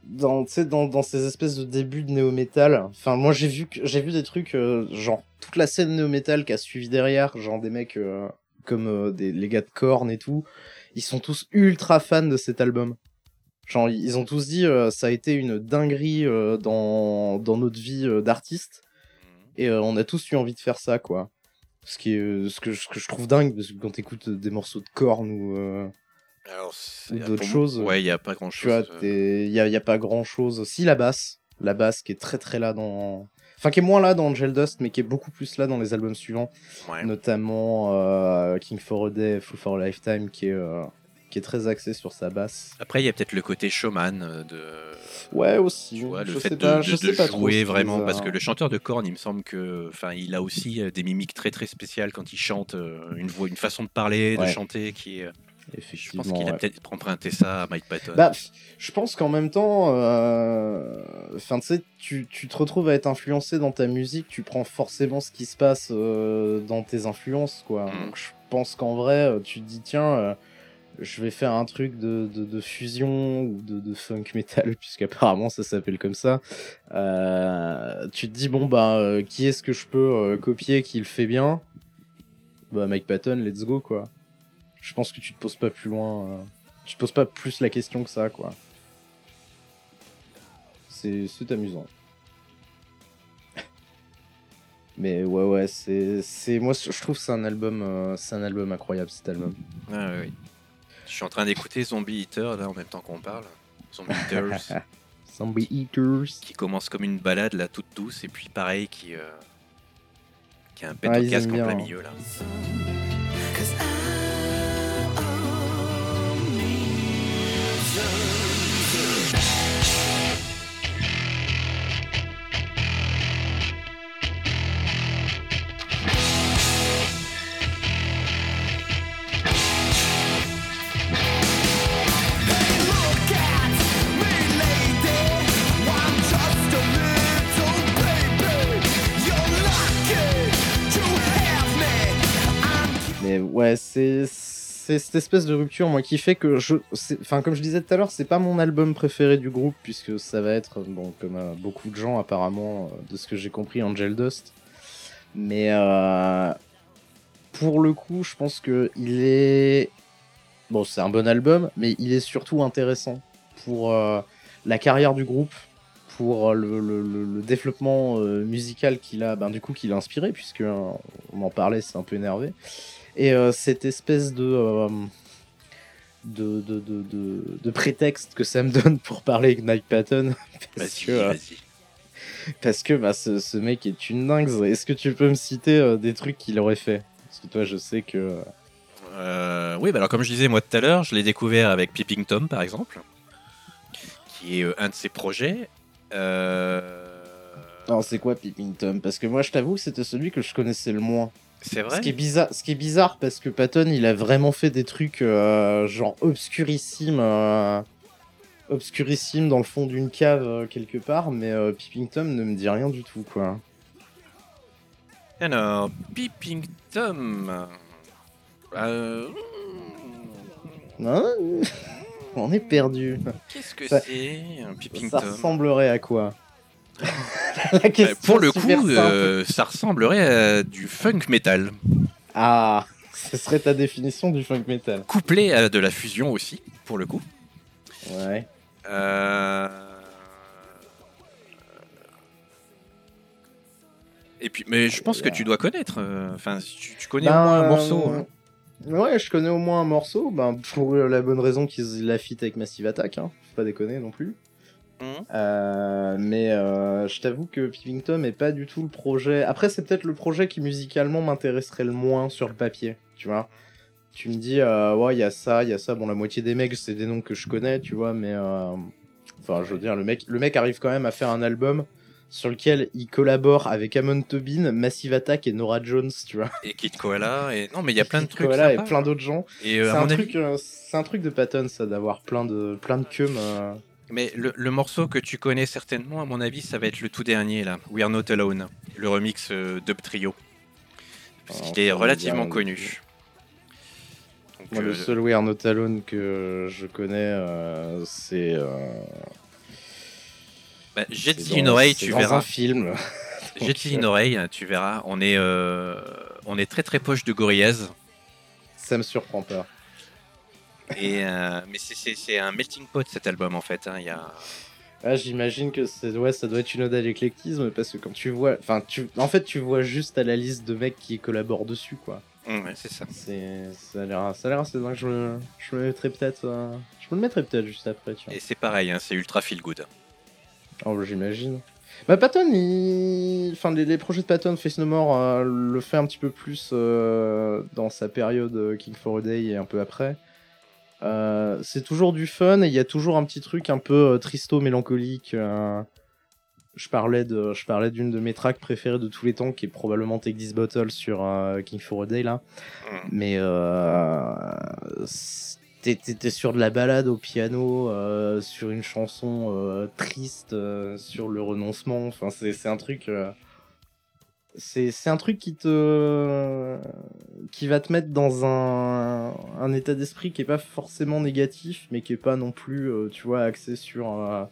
Dans, ces espèces de débuts de néo-metal. Enfin, moi, j'ai vu, que- j'ai vu des trucs, euh, genre, toute la scène néo-metal qui a suivi derrière, genre des mecs euh, comme des, les gars de Korn et tout. Ils sont tous ultra fans de cet album. Genre, ils ont tous dit, euh, ça a été une dinguerie euh, dans, dans notre vie euh, d'artiste. Et euh, on a tous eu envie de faire ça, quoi. Ce, qui est, euh, ce, que, je- ce que je trouve dingue, parce que quand t'écoutes des morceaux de Korn ou. d'autres choses. Ouais, il n'y a pas grand tu vois, chose. il y a, y a pas grand chose. Si, la basse. La basse qui est très très là dans. Enfin, qui est moins là dans Angel Dust, mais qui est beaucoup plus là dans les albums suivants. Ouais. Notamment euh, King for a Day, Full for a Lifetime, qui est, euh, qui est très axé sur sa basse. Après, il y a peut-être le côté showman euh, de. Ouais, aussi. Tu vois, le je fait sais de, pas, de- je de sais pas jouer vraiment, parce que le chanteur de Korn, il me semble que, enfin, il a aussi des mimiques très très spéciales quand il chante, une voix, une façon de parler, de chanter qui est. Je pense qu'il a ouais. peut-être emprunté ça à Mike Patton. Bah, je pense qu'en même temps, euh, enfin, tu tu, te retrouves à être influencé dans ta musique, tu prends forcément ce qui se passe euh, dans tes influences, quoi. Mm. Donc, je pense qu'en vrai, euh, tu te dis, tiens, euh, je vais faire un truc de, de, de fusion ou de, de funk metal, (laughs) puisqu'apparemment ça s'appelle comme ça. Tu te dis, bon, bah, qui est-ce que je peux copier qui le fait bien? Bah, Mike Patton, let's go, quoi. Je pense que tu te poses pas plus loin. euh, tu te poses pas plus la question que ça, quoi. C'est c'est amusant. (laughs) Mais ouais, ouais, c'est. c'est Moi, je trouve que c'est un album. euh, c'est un album incroyable, cet album. Ah, oui, oui. Je suis en train d'écouter Zombie Eater là en même temps qu'on parle. Zombie Eaters, (laughs) Zombie Eaters. qui commence comme une balade là toute douce et puis pareil qui, euh, qui a un pet Ah, au ils casque en plein hein. milieu là. C'est cette espèce de rupture, moi, qui fait que je. Enfin, comme je disais tout à l'heure, c'est pas mon album préféré du groupe, puisque ça va être, bon, comme euh, beaucoup de gens, apparemment, euh, de ce que j'ai compris, Angel Dust. Mais euh, pour le coup, je pense que il est. Bon, c'est un bon album, mais il est surtout intéressant pour la carrière du groupe, pour le, développement musical qu'il a, ben, du coup, a inspiré, puisque on en parlait, c'est un peu énervé. Et euh, cette espèce de, euh, de, de, de, de, de prétexte que ça me (laughs) donne pour parler avec Mike Patton. parce que, euh. Parce que bah, ce, ce mec est une dingue. Est-ce que tu peux me citer euh, des trucs qu'il aurait fait? Parce que toi, je sais que. Euh, oui, bah alors comme je disais moi tout à l'heure, je l'ai découvert avec Peeping Tom par exemple, qui est euh, un de ses projets. Euh, Alors, c'est quoi Peeping Tom? Parce que moi, je t'avoue que c'était celui que je connaissais le moins. C'est vrai Ce qui est bizarre, ce qui est bizarre parce que Patton, il a vraiment fait des trucs euh, genre obscurissimes, euh, obscurissimes dans le fond d'une cave euh, quelque part, mais euh, Peeping Tom ne me dit rien du tout, quoi. Alors, Peeping Tom. Euh, Hein? On est perdu. Qu'est-ce que c'est un Peeping Ça ressemblerait à quoi? (laughs) Pour le coup, euh, ça ressemblerait à du funk metal, Ah, ce serait ta définition du funk metal. couplé à de la fusion aussi, pour le coup. Ouais. Euh, Et puis, mais je pense que tu dois connaître. euh, Enfin, tu, tu connais au Ben, moins un morceau. euh, hein. Ouais, je connais au moins un morceau, ben, pour la bonne raison qu'ils la fit avec Massive Attack, hein. faut pas déconner non plus. Mhm. Euh, mais euh, je t'avoue que Peeping Tom est pas du tout le projet. Après, c'est peut-être le projet qui musicalement m'intéresserait le moins sur le papier, tu vois. Tu me dis, euh, ouais, il y a ça, il y a ça. Bon, la moitié des mecs, c'est des noms que je connais, tu vois, mais. euh, Enfin, je veux dire, le mec, le mec arrive quand même à faire un album sur lequel il collabore avec Amon Tobin, Massive Attack et Nora Jones, tu vois. Et Kid Koala. Et... Non, mais il y a plein de trucs. Voilà, et plein d'autres gens. Et euh, c'est un avis, truc, euh, c'est un truc de Patton, ça, d'avoir plein de, plein de queues. euh. Mais le, le morceau que tu connais certainement, à mon avis, ça va être le tout dernier là, We Are Not Alone, le remix euh, Dub Trio. Parce qu'il est relativement connu. Donc, Moi, euh, le seul We Are Not Alone que je connais, euh, c'est. euh, bah, jette une oreille, tu dans verras. un film. Jette euh, une oreille, tu verras. On est, euh, on est très très proche de Gorillaz. Ça me surprend pas. Et, euh, mais c'est- un melting pot cet album en fait. hein. Il y a... Ah, j'imagine que ouais, ça doit être une ode à l'éclectisme parce que quand tu vois, enfin, tu, en fait, tu vois juste à la liste de mecs qui collaborent dessus, quoi. Hum, ouais, c'est ça. Ça a l'air, assez dingue. Je me, je me mettrai peut-être, euh, je me le mettrai peut-être juste après, tu vois. Et c'est pareil, hein, c'est ultra feel good. Oh, bah, j'imagine. Bah, Patton, il... enfin, les, les projets de Patton, Face No More, euh, le fait un petit peu plus euh, dans sa période King for a Day et un peu après. Euh, c'est toujours du fun et il y a toujours un petit truc un peu euh, tristo mélancolique. euh. Je parlais de, je parlais d'une de mes tracks préférées de tous les temps, qui est probablement Take This Bottle sur euh, King for a Day là. Hum. Mais euh, t'es- sur de la balade au piano, euh, sur une chanson euh, triste, euh, sur le renoncement. Enfin, c'est c'est un truc. C'est un truc qui te qui va te mettre dans un, un état d'esprit qui est pas forcément négatif mais qui est pas non plus euh, tu vois axé sur euh,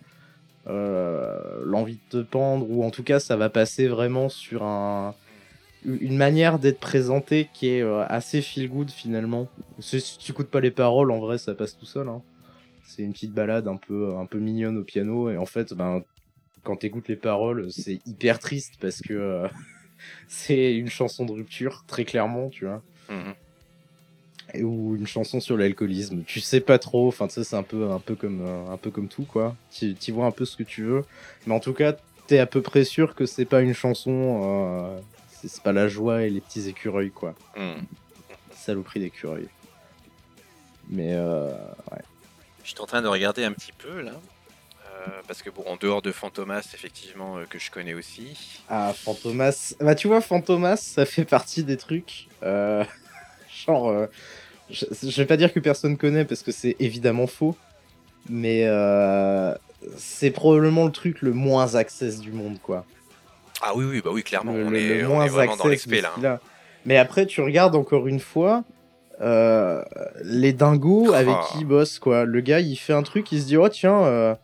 euh, l'envie de te pendre ou en tout cas ça va passer vraiment sur un une manière d'être présenté qui est assez feel good finalement si tu écoutes pas les paroles en vrai ça passe tout seul hein. c'est une petite balade un peu un peu mignonne au piano et en fait ben quand t'écoutes les paroles c'est hyper triste parce que c'est une chanson de rupture très clairement tu vois Mhm. et- ou une chanson sur l'alcoolisme. Tu sais pas trop, enfin tu sais c'est un peu un peu comme un peu comme tout quoi. Tu tu vois un peu ce que tu veux, mais en tout cas t'es à peu près sûr que c'est pas une chanson, euh, c'est pas la joie et les petits écureuils quoi. Hum. Saloperie d'écureuils. Mais euh, Je suis en train de regarder un petit peu là. Euh, parce que bon, en dehors de Fantomas, effectivement, euh, que je connais aussi. ah Fantomas, bah tu vois Fantomas ça fait partie des trucs euh, (laughs) genre je, je vais pas dire que personne connaît parce que c'est évidemment faux, mais c'est probablement le truc le moins access du monde quoi. Ah oui, oui, bah oui, clairement, le, on, le- est, le on moins est vraiment dans access l'expé de là. ce qu'il a. Mais après, tu regardes encore une fois euh, les dingos Ah. avec qui il bosse, quoi. Le gars, il fait un truc, il se dit, oh tiens, euh,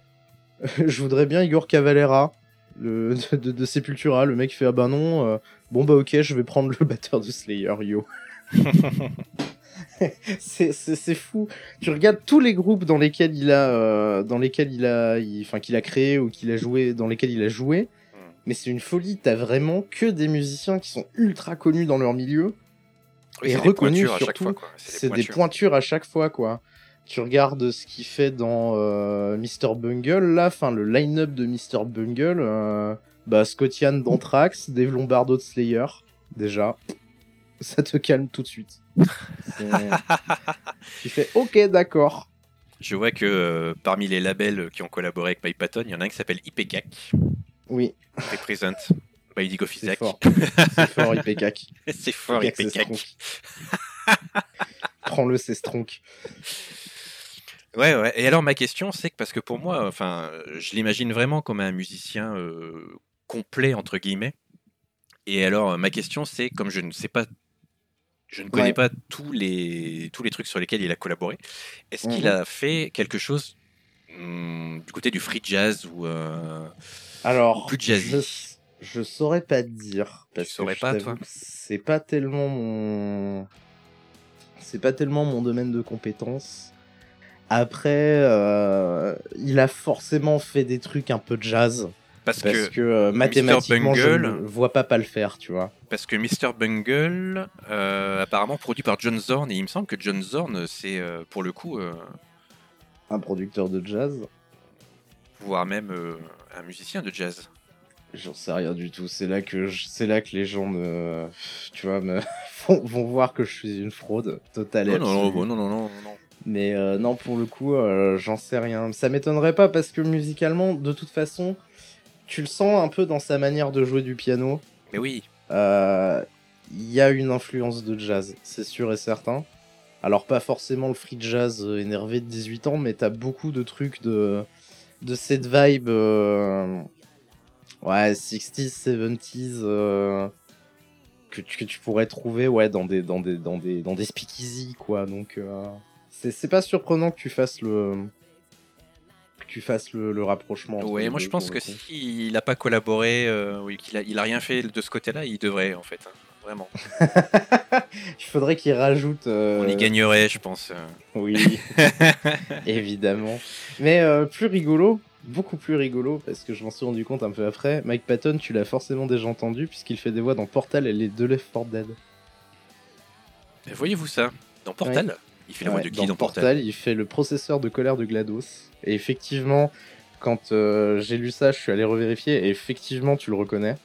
(laughs) je voudrais bien Igor Cavalera le, (laughs) de, Sepultura. Le mec fait, ah bah non, euh, bon bah ok, je vais prendre le (laughs) batteur de Slayer, yo. c'est c'est- c'est fou. Tu regardes tous les groupes dans lesquels il a, euh, dans lesquels il a, enfin qu'il a créé ou qu'il a joué, dans lesquels il a joué. Mais c'est une folie. T'as vraiment que des musiciens qui sont ultra connus dans leur milieu. Oui, Et c'est des reconnu pointures à chaque surtout. C'est des pointures à chaque fois, quoi. Tu regardes ce qu'il fait dans euh, Mr. Bungle, là, enfin le line-up de Mr. Bungle, euh, Bah, Scottian d'Anthrax, Dave Lombardo de Slayer, déjà. Ça te calme tout de suite. (laughs) Tu fais ok, d'accord. Je vois que euh, parmi les labels qui ont collaboré avec Mike Patton, il y en a un qui s'appelle IPCAC, Oui, Represent by Digo c'est fort. C'est fort, IPCAC. (laughs) C'est fort, IPCAC. Prends-le, c'est stronk. Ouais, ouais. Et alors, ma question, c'est que parce que pour moi, enfin, je l'imagine vraiment comme un musicien euh, complet, entre guillemets. Et alors, ma question, c'est comme je ne sais pas, je ne connais Ouais. pas tous les, tous les trucs sur lesquels il a collaboré, est-ce qu'il Mhm. a fait quelque chose hum, du côté du free jazz ou. euh, Alors, Plus jazzy? Je, je saurais pas te dire. Parce saurais que je pas, toi? C'est pas tellement mon. C'est pas tellement mon domaine de compétence. Après, euh, il a forcément fait des trucs un peu jazz. Parce, Parce que, que, euh, mathématiquement, je ne vois pas pas le faire, tu vois. parce que Mr. Bungle, euh, apparemment produit par John Zorn, et il me semble que John Zorn, c'est euh, pour le coup, Un producteur de jazz, voire même un musicien de jazz. j'en sais rien du tout. C'est là que je- c'est là que les gens me, tu vois, me (laughs) vont, voir que je suis une fraude totale. non, non, non, non, non. Mais euh, non, pour le coup, euh, j'en sais rien. Ça m'étonnerait pas parce que musicalement, de toute façon, tu le sens un peu dans sa manière de jouer du piano. Mais oui, Euh, Il y a une influence de jazz, c'est sûr et certain. Alors pas forcément le free jazz énervé de 18 ans, mais t'as beaucoup de trucs de, de cette vibe... Ouais, 60s, 70s... euh, Que, tu- que tu pourrais trouver ouais, dans des, dans des, dans des, dans des speakeasy, quoi. Donc, euh, c'est pas surprenant que tu fasses le, que tu fasses le, le rapprochement. ouais, moi je pense que s'il n'a pas collaboré, euh, ou qu'il a, il a rien fait de ce côté-là, il devrait en fait, hein, vraiment. (laughs) Il faudrait qu'il rajoute. euh, On y gagnerait, je pense. euh. (laughs) Oui, (laughs) évidemment. Mais euh, plus rigolo, beaucoup plus rigolo, parce que je m'en suis rendu compte un peu après. Mike Patton, tu l'as forcément déjà entendu, puisqu'il fait des voix dans Portal et les deux Left 4 Dead. Mais Voyez-vous ça? Dans Portal? Il fait la voix Ouais, de qui dans, Portal, Portal, il fait le processeur de colère de GLaDOS. Et effectivement, quand euh, j'ai lu ça, je suis allé revérifier, et effectivement, tu le reconnais.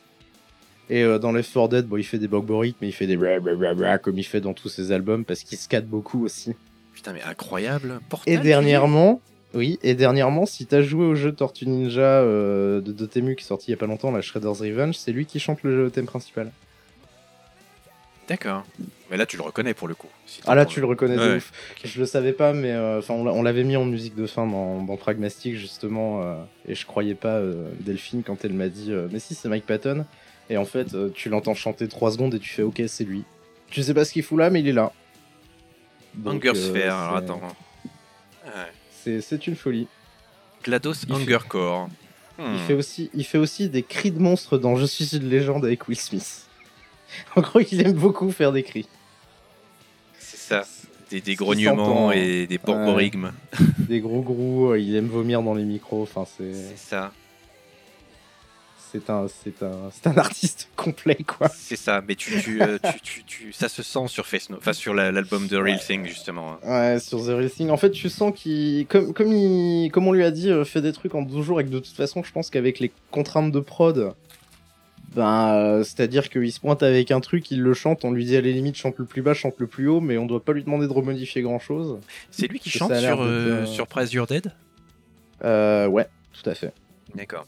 Et euh, dans Left 4 Dead, bon, il fait des bogboriques, mais il fait des bra comme il fait dans tous ses albums, parce qu'il scate beaucoup aussi. Putain, mais incroyable Portal Et dernièrement, oui, et dernièrement, si t'as joué au jeu Tortue Ninja euh, de Dotemu qui est sorti il y a pas longtemps, la Shredder's Revenge, c'est lui qui chante le thème principal. D'accord. Mais là, tu le reconnais pour le coup. Si Ah là, tu le reconnais de Ouais, ouf. Je le savais pas, mais euh, enfin, on l'a- on l'avait mis en musique de fin dans, dans Pragmastic justement, euh, et je croyais pas euh, Delphine quand elle m'a dit, euh, mais si, c'est Mike Patton. Et en fait, euh, tu l'entends chanter 3 secondes et tu fais, ok, c'est lui. Tu sais pas ce qu'il fout là, mais il est là. Donc, Hunger euh, Sphere, alors attends. Ouais. C'est c'est une folie. GLaDOS Il fait- Hunger Core. Hmm. Il, fait aussi, il fait aussi des cris de monstre dans Je suis une légende avec Will Smith. (laughs) En gros, il aime beaucoup faire des cris. C'est ça. Des, des grognements s'entend, et des borborigmes. Des gros grous, il aime vomir dans les micros. Enfin, c'est C'est ça. c'est un, c'est un, un artiste (laughs) complet, quoi. C'est ça. Mais tu, tu, euh, tu, tu, ça se sent sur Face No- enfin sur la- l'album de Real Thing justement. Ouais, sur The Real Thing. En fait, tu sens qu'il, comme, comme, il, comme on lui a dit, euh, fait des trucs en 12 jours et que de toute façon, je pense qu'avec les contraintes de prod, ben, euh, c'est-à-dire qu'il se pointe avec un truc, il le chante, on lui dit à la limite chante le plus bas, chante le plus haut, mais on doit pas lui demander de remodifier grand-chose. C'est lui qui chante sur, euh, sur Praise Your Dead? Euh, ouais, tout à fait. D'accord.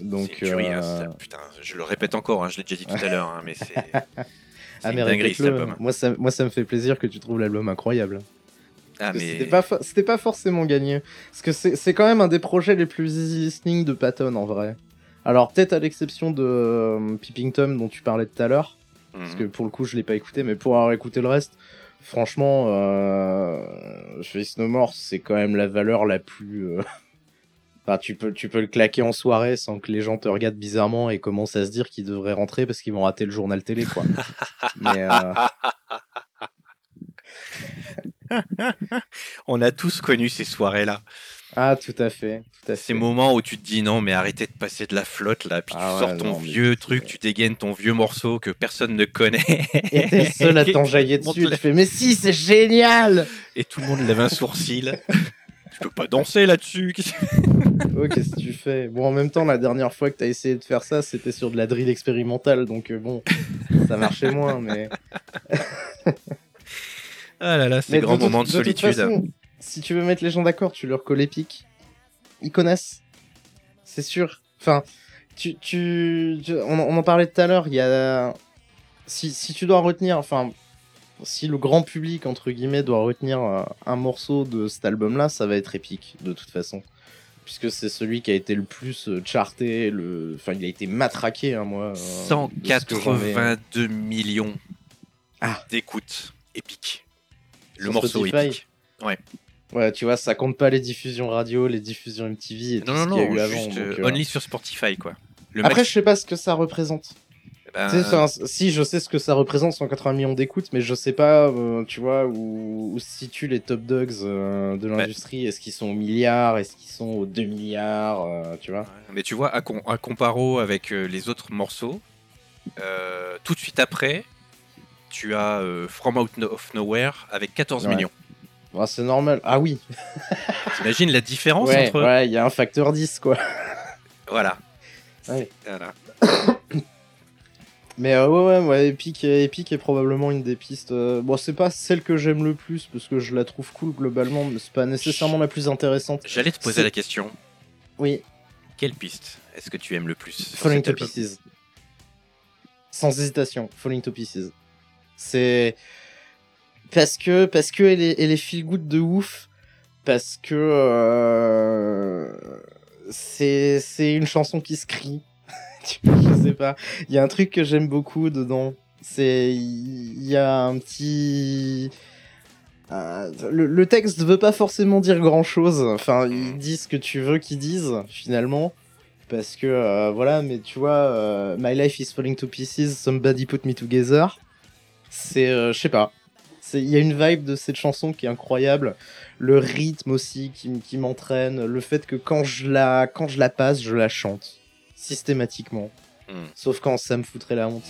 Donc, tuerie, hein, euh. Putain, je le répète encore, hein, je l'ai déjà dit tout à l'heure, hein, mais c'est. (laughs) ah mais dinguerie. Moi ça, moi ça me fait plaisir que tu trouves l'album incroyable. Ah, mais. C'était pas, pas forcément gagné. Parce que c'est c'est quand même un des projets les plus easy listening de Patton en vrai. Alors peut-être à l'exception de euh, Peeping Tom dont tu parlais tout à l'heure, parce Mhm. que pour le coup je l'ai pas écouté, mais pour avoir écouté le reste, franchement, euh, Face No More c'est quand même la valeur la plus... euh, (laughs) Enfin, tu peux, tu peux le claquer en soirée sans que les gens te regardent bizarrement et commencent à se dire qu'ils devraient rentrer parce qu'ils vont rater le journal télé, quoi. (laughs) mais, euh, On a tous connu ces soirées-là. Ah, tout à fait. Tout à Ces fait. moments où tu te dis non, mais arrêtez de passer de la flotte là, puis Ah tu ouais, sors ton non, vieux truc, tu dégaines ton vieux morceau que personne ne connaît. Et t'es seul à (laughs) t'enjailler dessus. Tu fais, mais si, c'est génial! Et tout le monde lève un sourcil. peux pas danser là-dessus. Oh, qu'est-ce que tu fais? Bon, en même temps, la dernière fois que t'as essayé de faire ça, c'était sur de la drill expérimentale, donc euh, bon, ça marchait moins, mais. Ah là là, ces grands moments de, solitude. façon, si tu veux mettre les gens d'accord, tu leur colles Epic. Ils connaissent. C'est sûr. Enfin, tu, tu, tu- on, en- on en parlait tout à l'heure. Il y a, si, si tu dois retenir, enfin, si le grand public entre guillemets doit retenir euh, un morceau de cet album-là, ça va être Epic de toute façon, puisque c'est celui qui a été le plus euh, charté, le, enfin, il a été matraqué, hein, moi. euh, de ce que j'en ai. 182 millions Ah. d'écoutes épiques. Le Sur morceau Spotify. épique. Ouais, tu vois, ça compte pas les diffusions radio, les diffusions MTV et tout Non, ce non, qu'il y a non, eu avant. juste donc, euh, euh, only sur Spotify, quoi. Le Après, je sais pas ce que ça représente. ben, Tu sais, enfin, si, je sais ce que ça représente, 180 millions d'écoutes, mais je sais pas, euh, tu vois, où, où se situent les top dogs euh, de l'industrie. Est-ce qu'ils sont au milliard? Est-ce qu'ils sont aux 2 milliards Tu vois? Mais tu vois, à, com- à comparo avec les autres morceaux, tout de suite après, tu as From Out of Nowhere avec 14 Ouais. millions. Bah, C'est normal. Ah oui (laughs) T'imagines la différence Ouais, entre. ouais, il y a un facteur 10, quoi. Voilà. (laughs) Ouais. Voilà. (coughs) Mais euh, ouais, ouais, ouais, Epic, est- Epic est probablement une des pistes. euh, Bon, c'est pas celle que j'aime le plus, parce que je la trouve cool globalement, mais c'est pas nécessairement la plus intéressante. J'allais te poser la question Oui, quelle piste est-ce que tu aimes le plus Falling to Pieces. Sans hésitation, Falling to Pieces. C'est parce que parce que elle est, elle est feel good de ouf, parce que euh, c'est c'est une chanson qui se crie. (laughs) Tu- Je sais pas. Il y a un truc que j'aime beaucoup dedans. C'est il y a un petit euh, le, le texte veut pas forcément dire grand chose. Enfin, ils disent ce que tu veux qu'ils disent finalement parce que euh, voilà mais tu vois my life is falling to pieces somebody put me together c'est je sais pas il y a une vibe de cette chanson qui est incroyable. Le rythme aussi qui, m'entraîne. Le fait que quand je la quand je la passe je la chante systématiquement. Hmm. sauf quand ça me foutrait la honte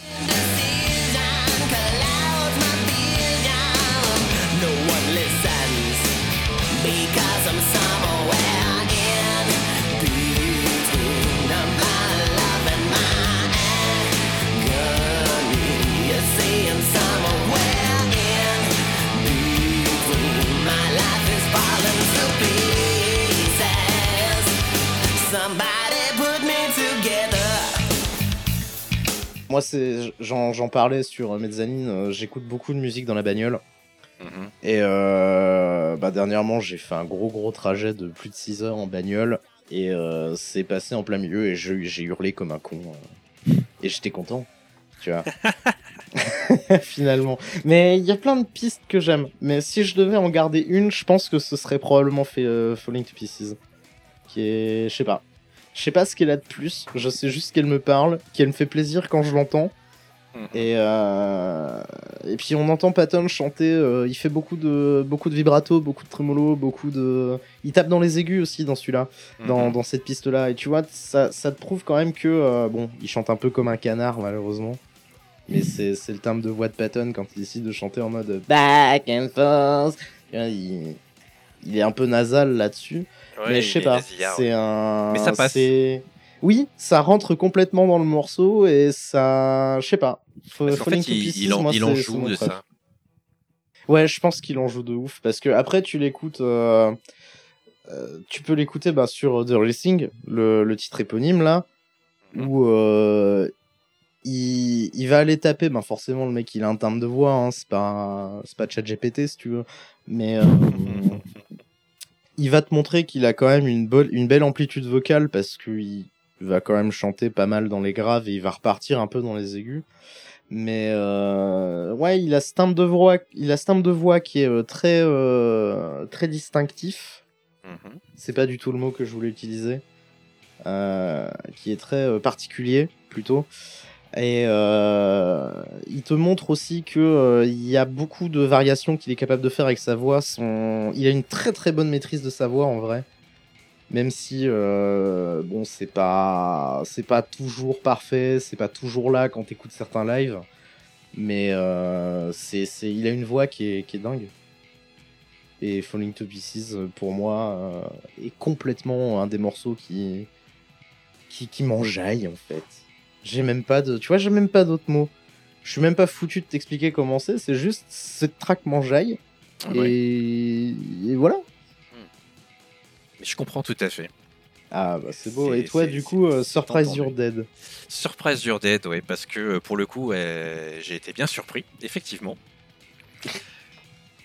moi c'est j'en parlais sur Mezzanine euh, j'écoute beaucoup de musique dans la bagnole Mhm. Et euh, bah, dernièrement, j'ai fait un gros gros trajet de plus de 6 heures en bagnole. Et euh, c'est passé en plein milieu et j'ai hurlé comme un con. euh. et j'étais content, tu vois. (laughs) (laughs) Finalement. Mais il y a plein de pistes que j'aime. Mais si je devais en garder une, je pense que ce serait probablement fait, Falling to Pieces. Qui est. Je sais pas. Je sais pas ce qu'elle a de plus. Je sais juste qu'elle me parle, qu'elle me fait plaisir quand je l'entends. Mhm. Et, euh, et puis on entend Patton chanter, euh, il fait beaucoup de, beaucoup de vibrato, beaucoup de tremolo, beaucoup de... Il tape dans les aigus aussi dans celui-là, dans, Mhm. dans cette piste-là. Et tu vois, ça, ça te prouve quand même que, euh, bon, il chante un peu comme un canard malheureusement. Mais c'est c'est le timbre de voix de Patton quand il décide de chanter en mode back and forth. Il, il est un peu nasal là-dessus. Ouais, mais je sais pas, c'est un... Mais ça passe. Oui, ça rentre complètement dans le morceau et ça... Je sais pas. Fa- Parce qu'en Falling fait, il, Pieces, il en, moi, il en joue de ça. Ouais, je pense qu'il en joue de ouf parce que après tu l'écoutes, euh, euh, tu peux l'écouter bah, sur The Racing, le, le titre éponyme là, Mhm. où euh, il, il va aller taper. Ben forcément le mec il a un timbre de voix, hein, c'est pas c'est pas ChatGPT si tu veux, mais euh, il va te montrer qu'il a quand même une, belle amplitude vocale parce qu'il va quand même chanter pas mal dans les graves et il va repartir un peu dans les aigus. Mais euh, ouais, il a ce timbre de voix, il a ce timbre de voix qui est euh, très euh, très distinctif. Mhm. C'est pas du tout le mot que je voulais utiliser. Euh, qui est très particulier plutôt. Et euh, il te montre aussi que euh, il y a beaucoup de variations qu'il est capable de faire avec sa voix. Il a une très très bonne maîtrise de sa voix en vrai. Même si euh, bon c'est pas c'est pas toujours parfait, c'est pas toujours là quand t'écoutes certains lives. Mais euh, c'est il a une voix qui est, qui est dingue. Et Falling to Pieces, pour moi, euh, est complètement un des morceaux qui, qui, qui m'enjaille, en fait. J'ai même pas de, tu vois, j'ai même pas d'autres mots. Je suis même pas foutu de t'expliquer comment c'est, c'est juste cette track m'enjaille. Ouais. Et... et voilà. Mais je comprends tout à fait. Ah bah c'est beau. Et toi, du coup, euh, Surprise entendu. You're Dead. Surprise You're Dead, ouais, parce que euh, pour le coup, euh, j'ai été bien surpris, effectivement.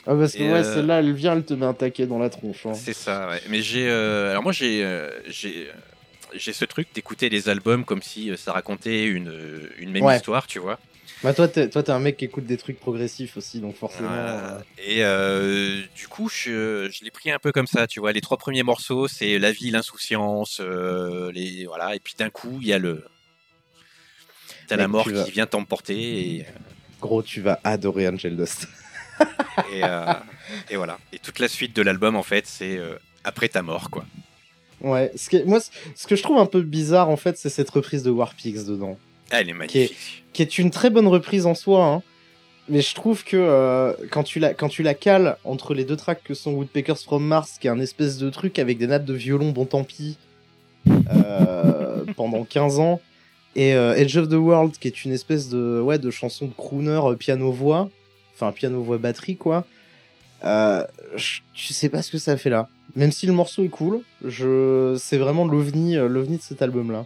Ah parce que Et, ouais, euh, celle-là, elle vient, elle te met un taquet dans la tronche. hein. C'est ça, ouais. Mais j'ai. euh, alors moi, j'ai. euh, j'ai. J'ai ce truc d'écouter les albums comme si euh, ça racontait une, euh, une même Ouais. histoire, tu vois. Bah toi, t'es, toi, t'es un mec qui écoute des trucs progressifs aussi, donc forcément. Euh, euh, et euh, du coup, je, je l'ai pris un peu comme ça, tu vois. Les trois premiers morceaux, c'est la vie, l'insouciance, euh, les voilà. Et puis d'un coup, il y a le, t'as la mort tu qui vient t'emporter et, Gros, tu vas adorer Angel Dust. et, et voilà. Et toute la suite de l'album, en fait, c'est après ta mort, quoi. Ouais, ce que, moi, ce que je trouve un peu bizarre, en fait, c'est cette reprise de Warpix dedans. Ah, elle est magnifique. Qui est une très bonne reprise en soi, hein. Mais je trouve que euh, quand, tu la, quand tu la cales entre les deux tracks que sont Woodpeckers from Mars, qui est un espèce de truc avec des nappes de violon, bon tant pis, euh, (laughs) pendant 15 ans, et euh, Edge of the World, qui est une espèce de, ouais, de chanson de crooner piano-voix, enfin piano-voix-batterie, quoi. Je, tu sais pas ce que ça fait là. Même si le morceau est cool, je, c'est vraiment l'ovni, euh, l'ovni de cet album-là.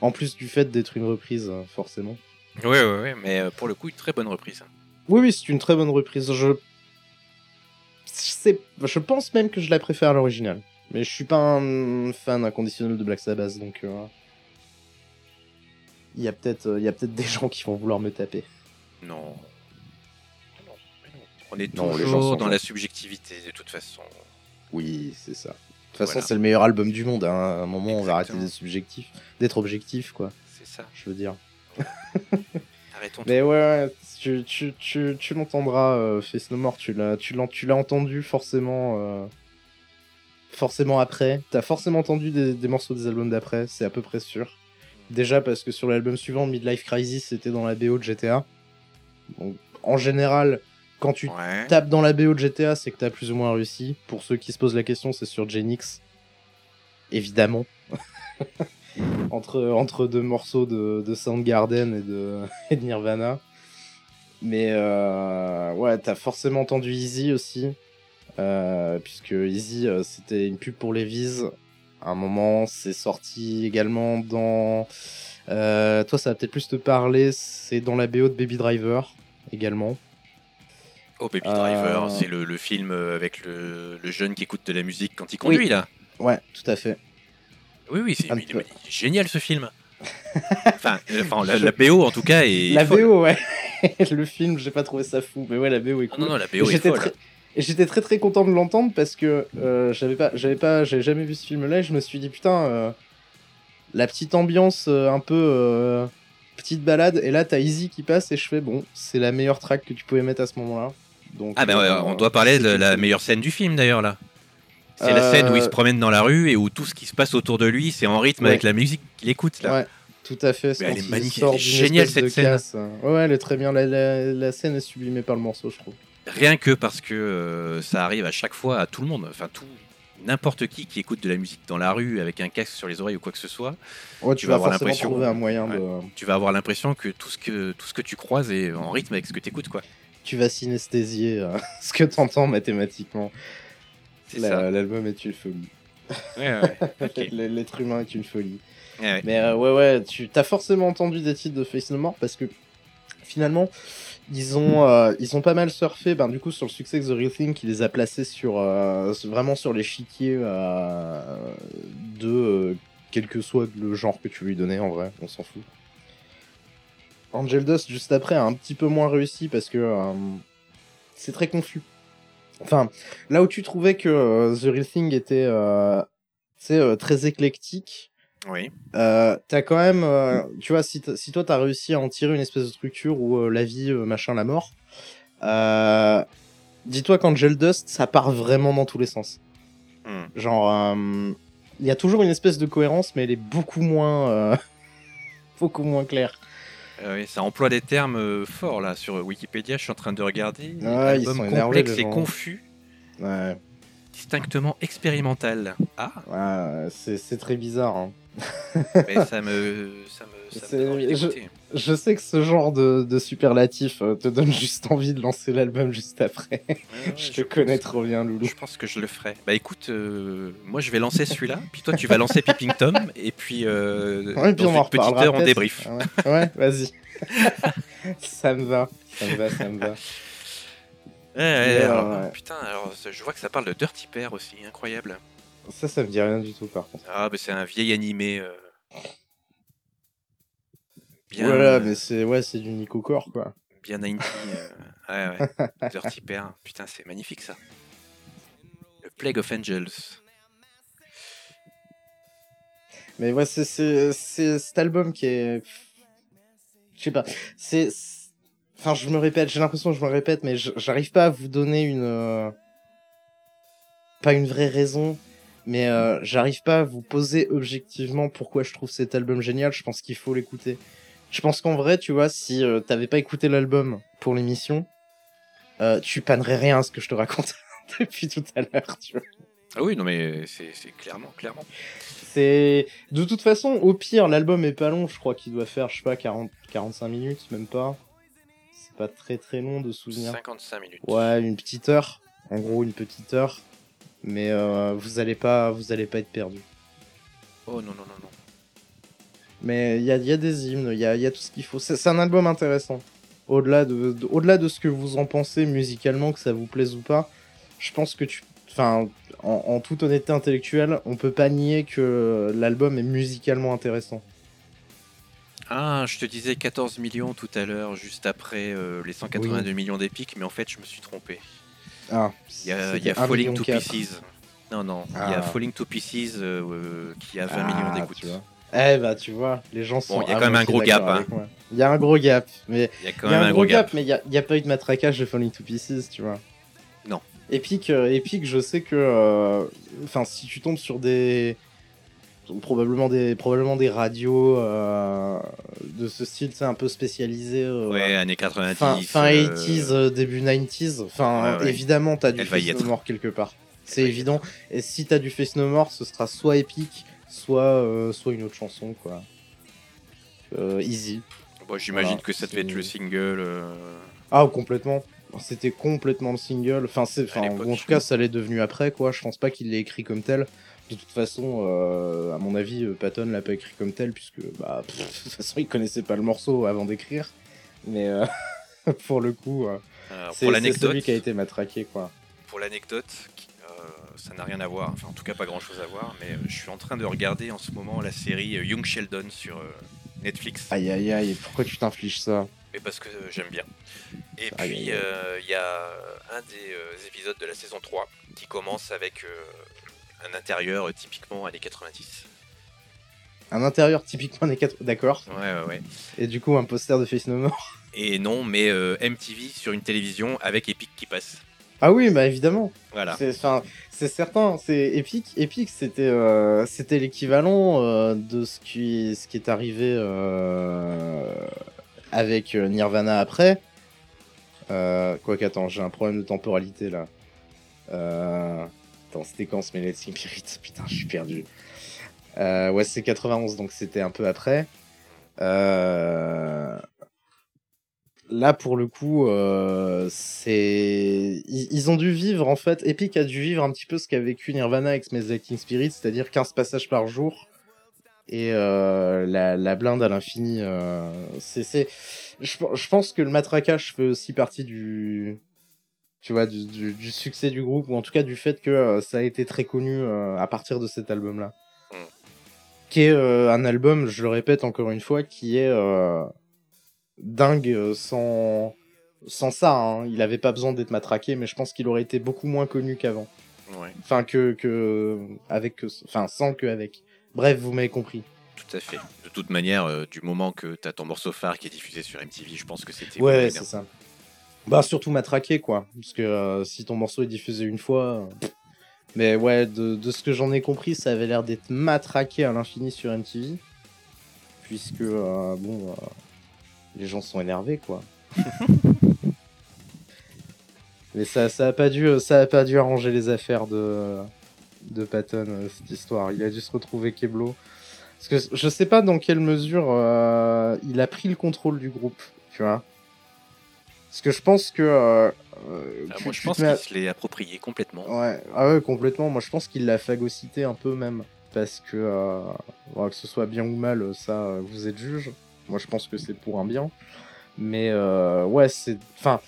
En plus du fait d'être une reprise, euh, forcément. Ouais, ouais, ouais. Mais euh, pour le coup, une très bonne reprise. Oui, oui, c'est une très bonne reprise. Je... sais- je pense même que je la préfère à l'original. Mais je suis pas un fan inconditionnel de Black Sabbath, donc... euh, Il y a peut-être euh, il y a peut-être des (laughs) gens qui vont vouloir me taper. Non. Non, non. On est Non, les gens toujours sont dans la subjectivité, de toute façon. Oui, c'est ça. De toute façon, Voilà. c'est le meilleur album du monde. hein. À un moment, on va arrêter d'être subjectif, d'être objectif, quoi. C'est ça. Je veux dire. (laughs) Arrêtons. Mais ouais, tu, tu, tu, tu l'entendras, euh, Face No More, tu l'as, tu l'as, tu l'as entendu forcément, euh, forcément après. T'as forcément entendu des, des morceaux des albums d'après, c'est à peu près sûr. Déjà parce que sur l'album suivant, Midlife Crisis, c'était dans la BO de GTA. Donc, en général, quand tu Ouais. tapes dans la BO de GTA, c'est que t'as plus ou moins réussi. Pour ceux qui se posent la question, c'est sur Genix. Évidemment. (laughs) entre, entre deux morceaux de, de Soundgarden et de, (laughs) et de Nirvana. Mais euh, ouais, t'as forcément entendu Easy aussi. Euh, puisque Easy, euh, c'était une pub pour Levi's. À un moment, c'est sorti également dans. toi, ça va peut-être plus te parler. C'est dans la BO de Baby Driver également. Oh, Baby Euh, Driver, c'est le, le film euh, avec le, le jeune qui écoute de la musique quand il conduit, là. Ouais, tout à fait. Oui, oui, c'est est génial ce film. (laughs) enfin, euh, enfin la, la BO en tout cas est. la folle. BO, ouais. (laughs) le film, j'ai pas trouvé ça fou. Mais ouais, la BO est Non, cool. non, non, la BO est folle. très... Et j'étais très très content de l'entendre parce que euh, j'avais pas, j'avais pas, j'avais jamais vu ce film-là. et Je me suis dit putain, euh, la petite ambiance euh, un peu euh, petite balade. Et là t'as Easy qui passe et je fais bon, c'est la meilleure track que tu pouvais mettre à ce moment-là. Donc Ah, ben euh, on doit parler de la meilleure scène du film d'ailleurs, là. C'est la Euh, scène où il se promène dans la rue et où tout ce qui se passe autour de lui, c'est en rythme Ouais. avec la musique qu'il écoute, là. Ouais, tout à fait. elle est magnifique, elle est géniale, cette scène. casse. Ouais, elle est très bien. La, la- la scène est sublimée par le morceau, je trouve. Rien que parce que euh, ça arrive à chaque fois à tout le monde. Enfin, tout. N'importe qui qui écoute de la musique dans la rue avec un casque sur les oreilles ou quoi que ce soit, Ouais, Tu tu, vas avoir l'impression- trouver un moyen Ouais. de. tu vas avoir l'impression que tout ce que tout ce que tu croises est en rythme avec ce que tu écoutes, quoi. Tu vas synesthésier euh, (laughs) ce que t'entends mathématiquement. La-. L'album est une folie. Ouais, ouais. (laughs) L'être humain est une folie. Ouais, ouais. Mais euh, ouais, ouais, tu as forcément entendu des titres de Face No More parce que finalement, ils ont, euh, ils ont pas mal surfé ben, du coup sur le succès de The Real Thing qui les a placés sur, euh, vraiment sur l'échiquier de quel que soit le genre que tu lui donnais en vrai, on s'en fout. Angel Dust juste après a un petit peu moins réussi parce que euh, c'est très confus. Enfin, là où tu trouvais que euh, The Real Thing était euh, euh, très éclectique, Oui. t'as quand même, tu vois, si, si toi t'as réussi à en tirer une espèce de structure où la vie, machin, la mort, dis-toi qu'Angel Dust, ça part vraiment dans tous les sens. Hmm. Genre, il y a toujours une espèce de cohérence, mais elle est beaucoup moins, (laughs) beaucoup moins claire. Euh, oui, ça emploie des termes euh, forts là sur Wikipédia. Je suis en train de regarder. Ouais, ils sont complexe et confus. Ouais, distinctement expérimental. Ah, ouais, c'est c'est très bizarre. hein. mais ça me, ça me, ça me je-. Je sais que ce genre de, de superlatif euh, te donne (laughs) juste envie de lancer l'album juste après. Ouais, (laughs) ouais, je te je connais trop bien, Loulou. Je pense que je le ferai. Bah écoute, euh, moi je vais lancer celui-là, puis toi tu vas lancer Peeping Tom, et puis, euh, Ouais, puis dans on en une petite heure on débrief. Ouais, ouais, vas-y. (laughs) ça me va, ça me va, ça me va. Ouais, alors, euh. Putain, alors je vois que ça parle de Dirty Pair aussi, incroyable. Ça, ça me dit rien du tout, par contre. Ah, bah c'est un vieil animé. euh, Bien, voilà, euh, mais c'est ouais, c'est du Nico Core, quoi. bien 90. euh, Ouais, ouais. (laughs) Dirty Pair. Putain, c'est magnifique ça. Le Plague of Angels. Mais ouais, c'est cet album qui est, je sais pas, c'est, enfin, je me répète, j'ai l'impression que je me répète, mais j'arrive pas à vous donner une, euh, pas une vraie raison, mais euh, j'arrive pas à vous poser objectivement pourquoi je trouve cet album génial. Je pense qu'il faut l'écouter. Je pense qu'en vrai, tu vois, si euh, t'avais pas écouté l'album pour l'émission, euh, tu pannerais rien à ce que je te raconte (laughs) depuis tout à l'heure, tu vois. Ah oui, non mais c'est c'est clairement, clairement. C'est de toute façon, au pire, l'album est pas long. Je crois qu'il doit faire, je sais pas, 40, 45 minutes, même pas. C'est pas très très long de souvenir. 55 minutes. Ouais, une petite heure. En gros, une petite heure. Mais euh, vous allez pas, vous allez pas être perdu. Oh non, non, non, non. Mais il y a, il y a des hymnes, il y a, il y a tout ce qu'il faut. C'est un album intéressant. Au-delà de, de- au-delà de ce que vous en pensez musicalement, que ça vous plaise ou pas, je pense que tu, enfin, en, en toute honnêteté intellectuelle, on peut pas nier que l'album est musicalement intéressant. Ah, je te disais 14 millions tout à l'heure, juste après euh, les 182 millions d'épiques, mais en fait, je me suis trompé. Ah, Il y a, y a Falling to. Pieces. Non, non, il y a Ah. Falling to Pieces euh, euh, qui a 20 Ah, millions d'écoutes. Eh bah tu vois, les gens sont. Bon, il y a quand même un gros gap, hein. Il y a un gros gap, mais Il y a quand même un gros gap, gap. mais il y a, pas eu de matraquage de Falling to Pieces, tu vois. Non. Epic, Epic, je sais que, euh, enfin, si tu tombes sur des probablement des probablement des radios euh, de ce style, c'est un peu spécialisé. euh, Ouais, années 90. fin, fin euh, 80s, euh, début 90s. Enfin, Ouais, ouais. évidemment, t'as du Face No. More quelque part. C'est évident. Et si t'as du Face No More, ce sera soit épique, soit, euh, soit une autre chanson, quoi. Euh, easy. Bon, J'imagine Voilà, que ça devait être le single. euh, Ah, complètement. C'était complètement le single. Enfin, enfin, en tout cas, ça l'est devenu après, quoi. Je pense pas qu'il l'ait écrit comme tel. De toute façon, euh, à mon avis, Patton l'a pas écrit comme tel, puisque, bah, pff, (laughs) de toute façon, il connaissait pas le morceau avant d'écrire. Mais euh, (laughs) pour le coup, euh, c'est, celui qui a été matraqué, quoi. pour l'anecdote, ça n'a rien à voir. Enfin, en tout cas, pas grand-chose à voir. Mais euh, je suis en train de regarder en ce moment la série euh, Young Sheldon sur euh, Netflix. Aïe aïe aïe, pourquoi tu t'infliges ça? Mais parce que j'aime bien. Et Aïe, puis, euh, il y a un des euh, épisodes de la saison 3 qui commence avec euh, un intérieur typiquement années 90. Un intérieur typiquement des 4. D'accord. Ouais, ouais, ouais. Et du coup, un poster de Face No More. Et non, mais MTV sur une télévision avec Epic qui passe. Ah oui, bah évidemment. Voilà. C'est, certain. C'est Epic. Epic, c'était, euh, c'était l'équivalent euh, de ce qui, ce qui est arrivé euh, avec euh, Nirvana après. Euh, Quoique, attends, j'ai un problème de temporalité là. Euh... Attends, c'était quand ce Melody Spirit? Putain, je suis perdu. Euh, ouais, c'est 91, donc c'était un peu après. Euh... Là, pour le coup, euh, c'est. Ils, ils ont dû vivre, en fait. Epic a dû vivre un petit peu ce qu'a vécu Nirvana avec Smells Like Teen Spirit, c'est-à-dire 15 passages par jour. Et euh, la, la blinde à l'infini. euh, c'est. Je, je pense que le matraquage fait aussi partie du. Tu vois, du, du, du succès du groupe, ou en tout cas du fait que euh, ça a été très connu à partir de cet album-là. Mm. Qui est un album, je le répète encore une fois, qui est. dingue euh, sans, sans ça. hein. Il avait pas besoin d'être matraqué, mais je pense qu'il aurait été beaucoup moins connu qu'avant. Ouais, Enfin, que, que avec, enfin, sans que avec. Bref, vous m'avez compris. tout à fait. De toute manière, euh, du moment que tu as ton morceau phare qui est diffusé sur MTV, je pense que c'était. Ouais, c'est ça. Bah, surtout matraqué, quoi. Parce que euh, si ton morceau est diffusé une fois. euh. Mais ouais, de, de ce que j'en ai compris, ça avait l'air d'être matraqué à l'infini sur MTV. Puisque, bon, les gens sont énervés, quoi. (laughs) Mais ça, ça a pas dû, ça a pas dû arranger les affaires de, de Patton euh, cette histoire. Il a dû se retrouver Keblo. Parce que je sais pas dans quelle mesure euh, il a pris le contrôle du groupe, tu vois. Parce que je pense que. euh, euh, Ah, tu- moi, je pense qu'il se l'est approprié complètement. Ouais, ah ouais, complètement. Moi, je pense qu'il l'a phagocyté un peu même. Parce que, euh, bon, que ce soit bien ou mal, ça, vous êtes juge. Moi, je pense que c'est pour un bien. Mais, euh, ouais, c'est. Enfin,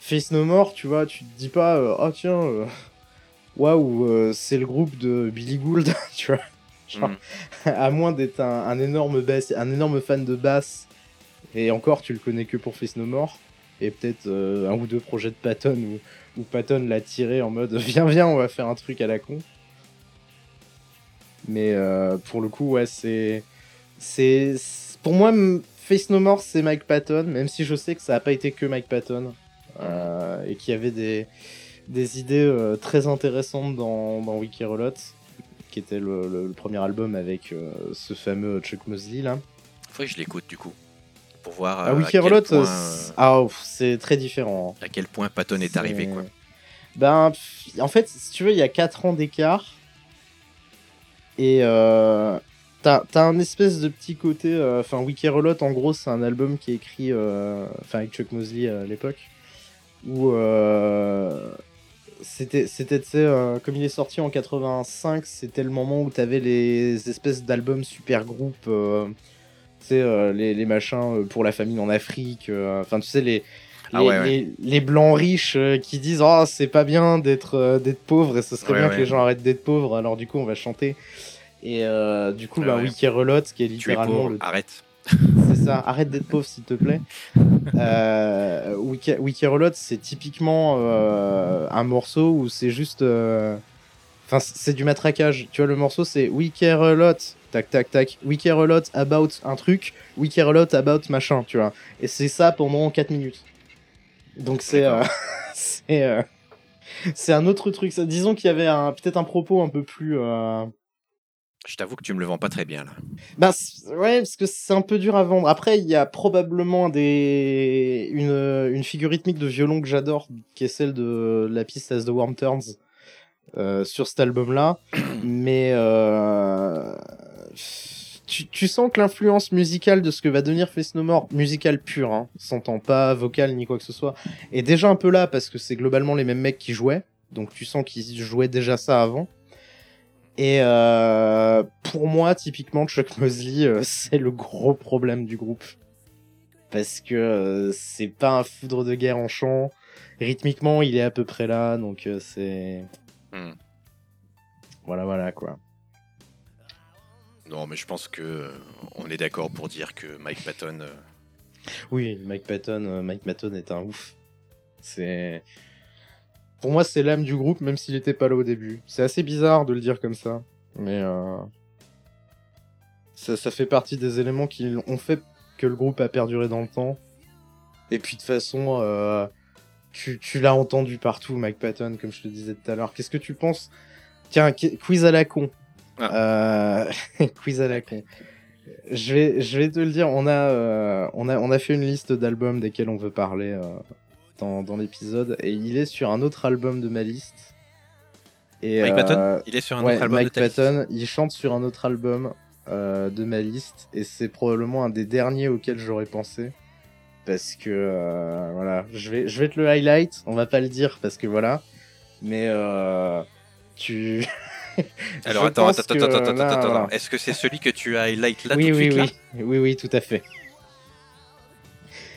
Face No More, tu vois, tu te dis pas, euh, oh tiens, euh, waouh, euh, c'est le groupe de Billy Gould, (laughs) tu vois. Genre, Mm. (laughs) à moins d'être un, un énorme bass, un énorme fan de basse, et encore, tu le connais que pour Face No More, et peut-être un ou deux projets de Patton où, où Patton l'a tiré en mode (laughs) viens, viens, on va faire un truc à la con. Mais euh, pour le coup, ouais, c'est c'est- Pour moi, Face No More, c'est Mike Patton, même si je sais que ça n'a pas été que Mike Patton, euh, et qu'il y avait des, des idées euh, très intéressantes dans, dans Wiki qui était le, le- le premier album avec euh, ce fameux Chuck Mosley là. Faut que je l'écoute du coup. Pour voir Ah, à, point, ah, c'est très différent. hein. à quel point Patton est arrivé. quoi. Ben, en fait, si tu veux, il y a 4 ans d'écart. Et euh, t'as t'as un espèce de petit côté. euh, Enfin, Wiki Reload, en gros, c'est un album qui est écrit. euh, Enfin, avec Chuck Mosley euh, à l'époque. Où. euh, c'était, tu sais, euh, comme il est sorti en 85, c'était le moment où t'avais les espèces d'albums super groupes. euh, tu sais, euh, les, les machins euh, pour la famine en Afrique. euh, Enfin, tu sais, les, Ah les, ouais, ouais. les- les blancs riches euh, qui disent oh c'est pas bien d'être euh, d'être pauvre et ce serait Ouais, bien que les gens arrêtent d'être pauvres alors du coup on va chanter et euh, du coup Ouais, bah ouais. Wiki Reload qui est Tu es littéralement pauvre, le arrête. c'est ça arrête d'être pauvre s'il te plaît. (laughs) Euh, Wiki, Wiki Reload c'est typiquement euh, un morceau où c'est juste euh, enfin c'est du matraquage. Tu vois le morceau c'est Wiki Reload tac tac tac Wiki Reload about un truc Wiki Reload about machin tu vois. Et c'est ça pendant 4 minutes. Donc c'est euh, (laughs) c'est euh, c'est un autre truc. Disons qu'il y avait un peut-être un propos un peu plus euh, Je t'avoue que tu me le vends pas très bien là. bah, ouais, parce que c'est un peu dur à vendre. Après, il y a probablement des... une, une figure rythmique de violon que j'adore, qui est celle de la piste As the Worm Turns euh, sur cet album-là. (coughs) Mais euh, tu, tu sens que l'influence musicale de ce que va devenir Face No More, musicale pure, hein, s'entend pas vocal ni quoi que ce soit, est déjà un peu là parce que c'est globalement les mêmes mecs qui jouaient. Donc tu sens qu'ils jouaient déjà ça avant. Et euh, pour moi, typiquement, Chuck Mosley, euh, (laughs) c'est le gros problème du groupe. Parce que euh, c'est pas un foudre de guerre en chant. Rythmiquement, il est à peu près là, donc euh, c'est. Hmm. Voilà, voilà, quoi. Non, mais je pense que euh, on est d'accord pour dire que Mike Patton. Oui, Mike Patton, Mike Patton est un ouf. C'est. Pour moi, c'est l'âme du groupe, même s'il était pas là au début. C'est assez bizarre de le dire comme ça, mais euh, ça, ça fait partie des éléments qui ont fait que le groupe a perduré dans le temps. Et puis de toute façon, euh, tu, tu l'as entendu partout, Mike Patton, comme je te disais tout à l'heure. Qu'est-ce que tu penses? Tiens, qui- quiz à la con. Euh, (laughs) quiz à la con. Je vais, je vais te le dire, on a, euh, on a, on a fait une liste d'albums desquels on veut parler euh, dans, dans l'épisode, et il est sur un autre album de ma liste. Et, Mike euh, Patton Il est sur un ouais, autre album Mike de ta liste Patton, il chante sur un autre album euh, de ma liste, et c'est probablement un des derniers auxquels j'aurais pensé. Parce que, euh, voilà, je vais, je vais te le highlight, on va pas le dire, parce que voilà, mais euh, tu... (laughs) Alors attends, attends, que attends, attends, attends, voilà. Est-ce que c'est celui que tu highlight là oui, tout de oui, là oui. oui, oui, tout à fait.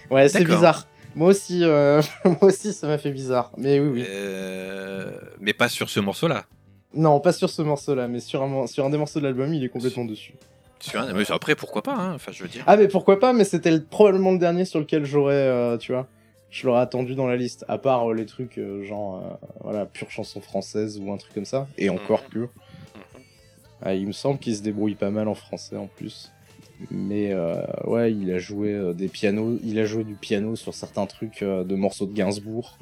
Ouais, c'est bizarre. Moi aussi, euh, (laughs) moi aussi, ça m'a fait bizarre. Mais oui, oui. Euh, Mais pas sur ce morceau-là. Non, pas sur ce morceau-là, mais sur un, sur un des morceaux de l'album, il est complètement dessus. Sur un... mais après, pourquoi pas hein Enfin, je veux dire. Ah, mais pourquoi pas Mais c'était le- probablement le dernier sur lequel j'aurais, euh, tu vois, je l'aurais attendu dans la liste. À part euh, les trucs genre, voilà, pure chanson française ou un truc comme ça. Et encore Mhm. pur. Ah, il me semble qu'il se débrouille pas mal en français en plus. Mais euh, ouais, il a joué euh, des pianos, il a joué du piano sur certains trucs euh, de morceaux de Gainsbourg.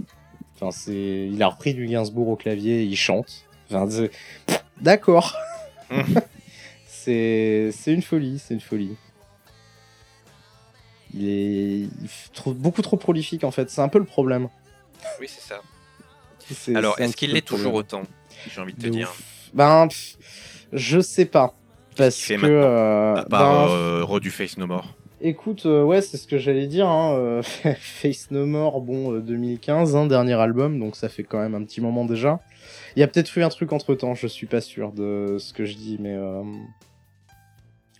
Enfin, c'est, il a repris du Gainsbourg au clavier, et il chante. Enfin, d'accord. (laughs) c'est, c'est une folie, c'est une folie. Il est, il f- trop- beaucoup trop prolifique en fait. C'est un peu le problème. Oui, c'est ça. Alors, est-ce qu'il l'est toujours autant J'ai envie de te De dire. ouf. Ben, pff, je sais pas. Parce fait que. euh, À part ben, euh, du Face No More. Écoute, euh, ouais, c'est ce que j'allais dire. Hein, (laughs) Face No More, bon, euh, 2015, hein, dernier album, donc ça fait quand même un petit moment déjà. Il y a peut-être eu un truc entre temps, je suis pas sûr de ce que je dis, mais euh,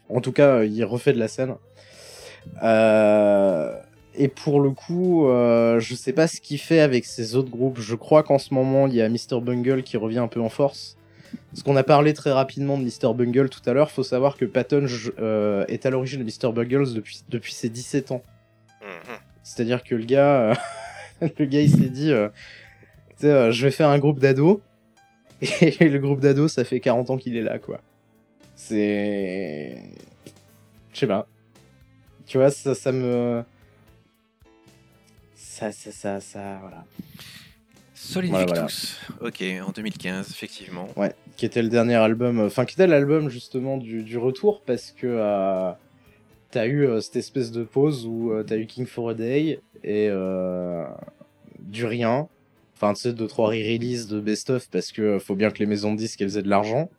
en tout cas, il refait de la scène. Euh, Et pour le coup, euh, je sais pas ce qu'il fait avec ses autres groupes. Je crois qu'en ce moment, il y a Mr. Bungle qui revient un peu en force. Parce qu'on a parlé très rapidement de Mr. Bungle tout à l'heure, faut savoir que Patton euh, est à l'origine de Mr. Bungles depuis, depuis ses 17 ans. Mhm. C'est-à-dire que le gars, euh, (laughs) le gars il s'est dit, euh, euh, je vais faire un groupe d'ados. (laughs) Et le groupe d'ados, ça fait 40 ans qu'il est là, quoi. C'est... Je sais pas. Tu vois, ça, ça me... Ça, ça, ça, ça, voilà. Solid Voilà, Victus. Ok, en 2015, effectivement. Ouais, qui était le dernier album, euh, enfin qui était l'album justement du, du retour parce que euh, t'as eu euh, cette espèce de pause où euh, t'as eu King for a Day et euh, du rien. Enfin, tu sais, deux trois re-releases de best-of parce que euh, faut bien que les maisons de disques elles aient de l'argent.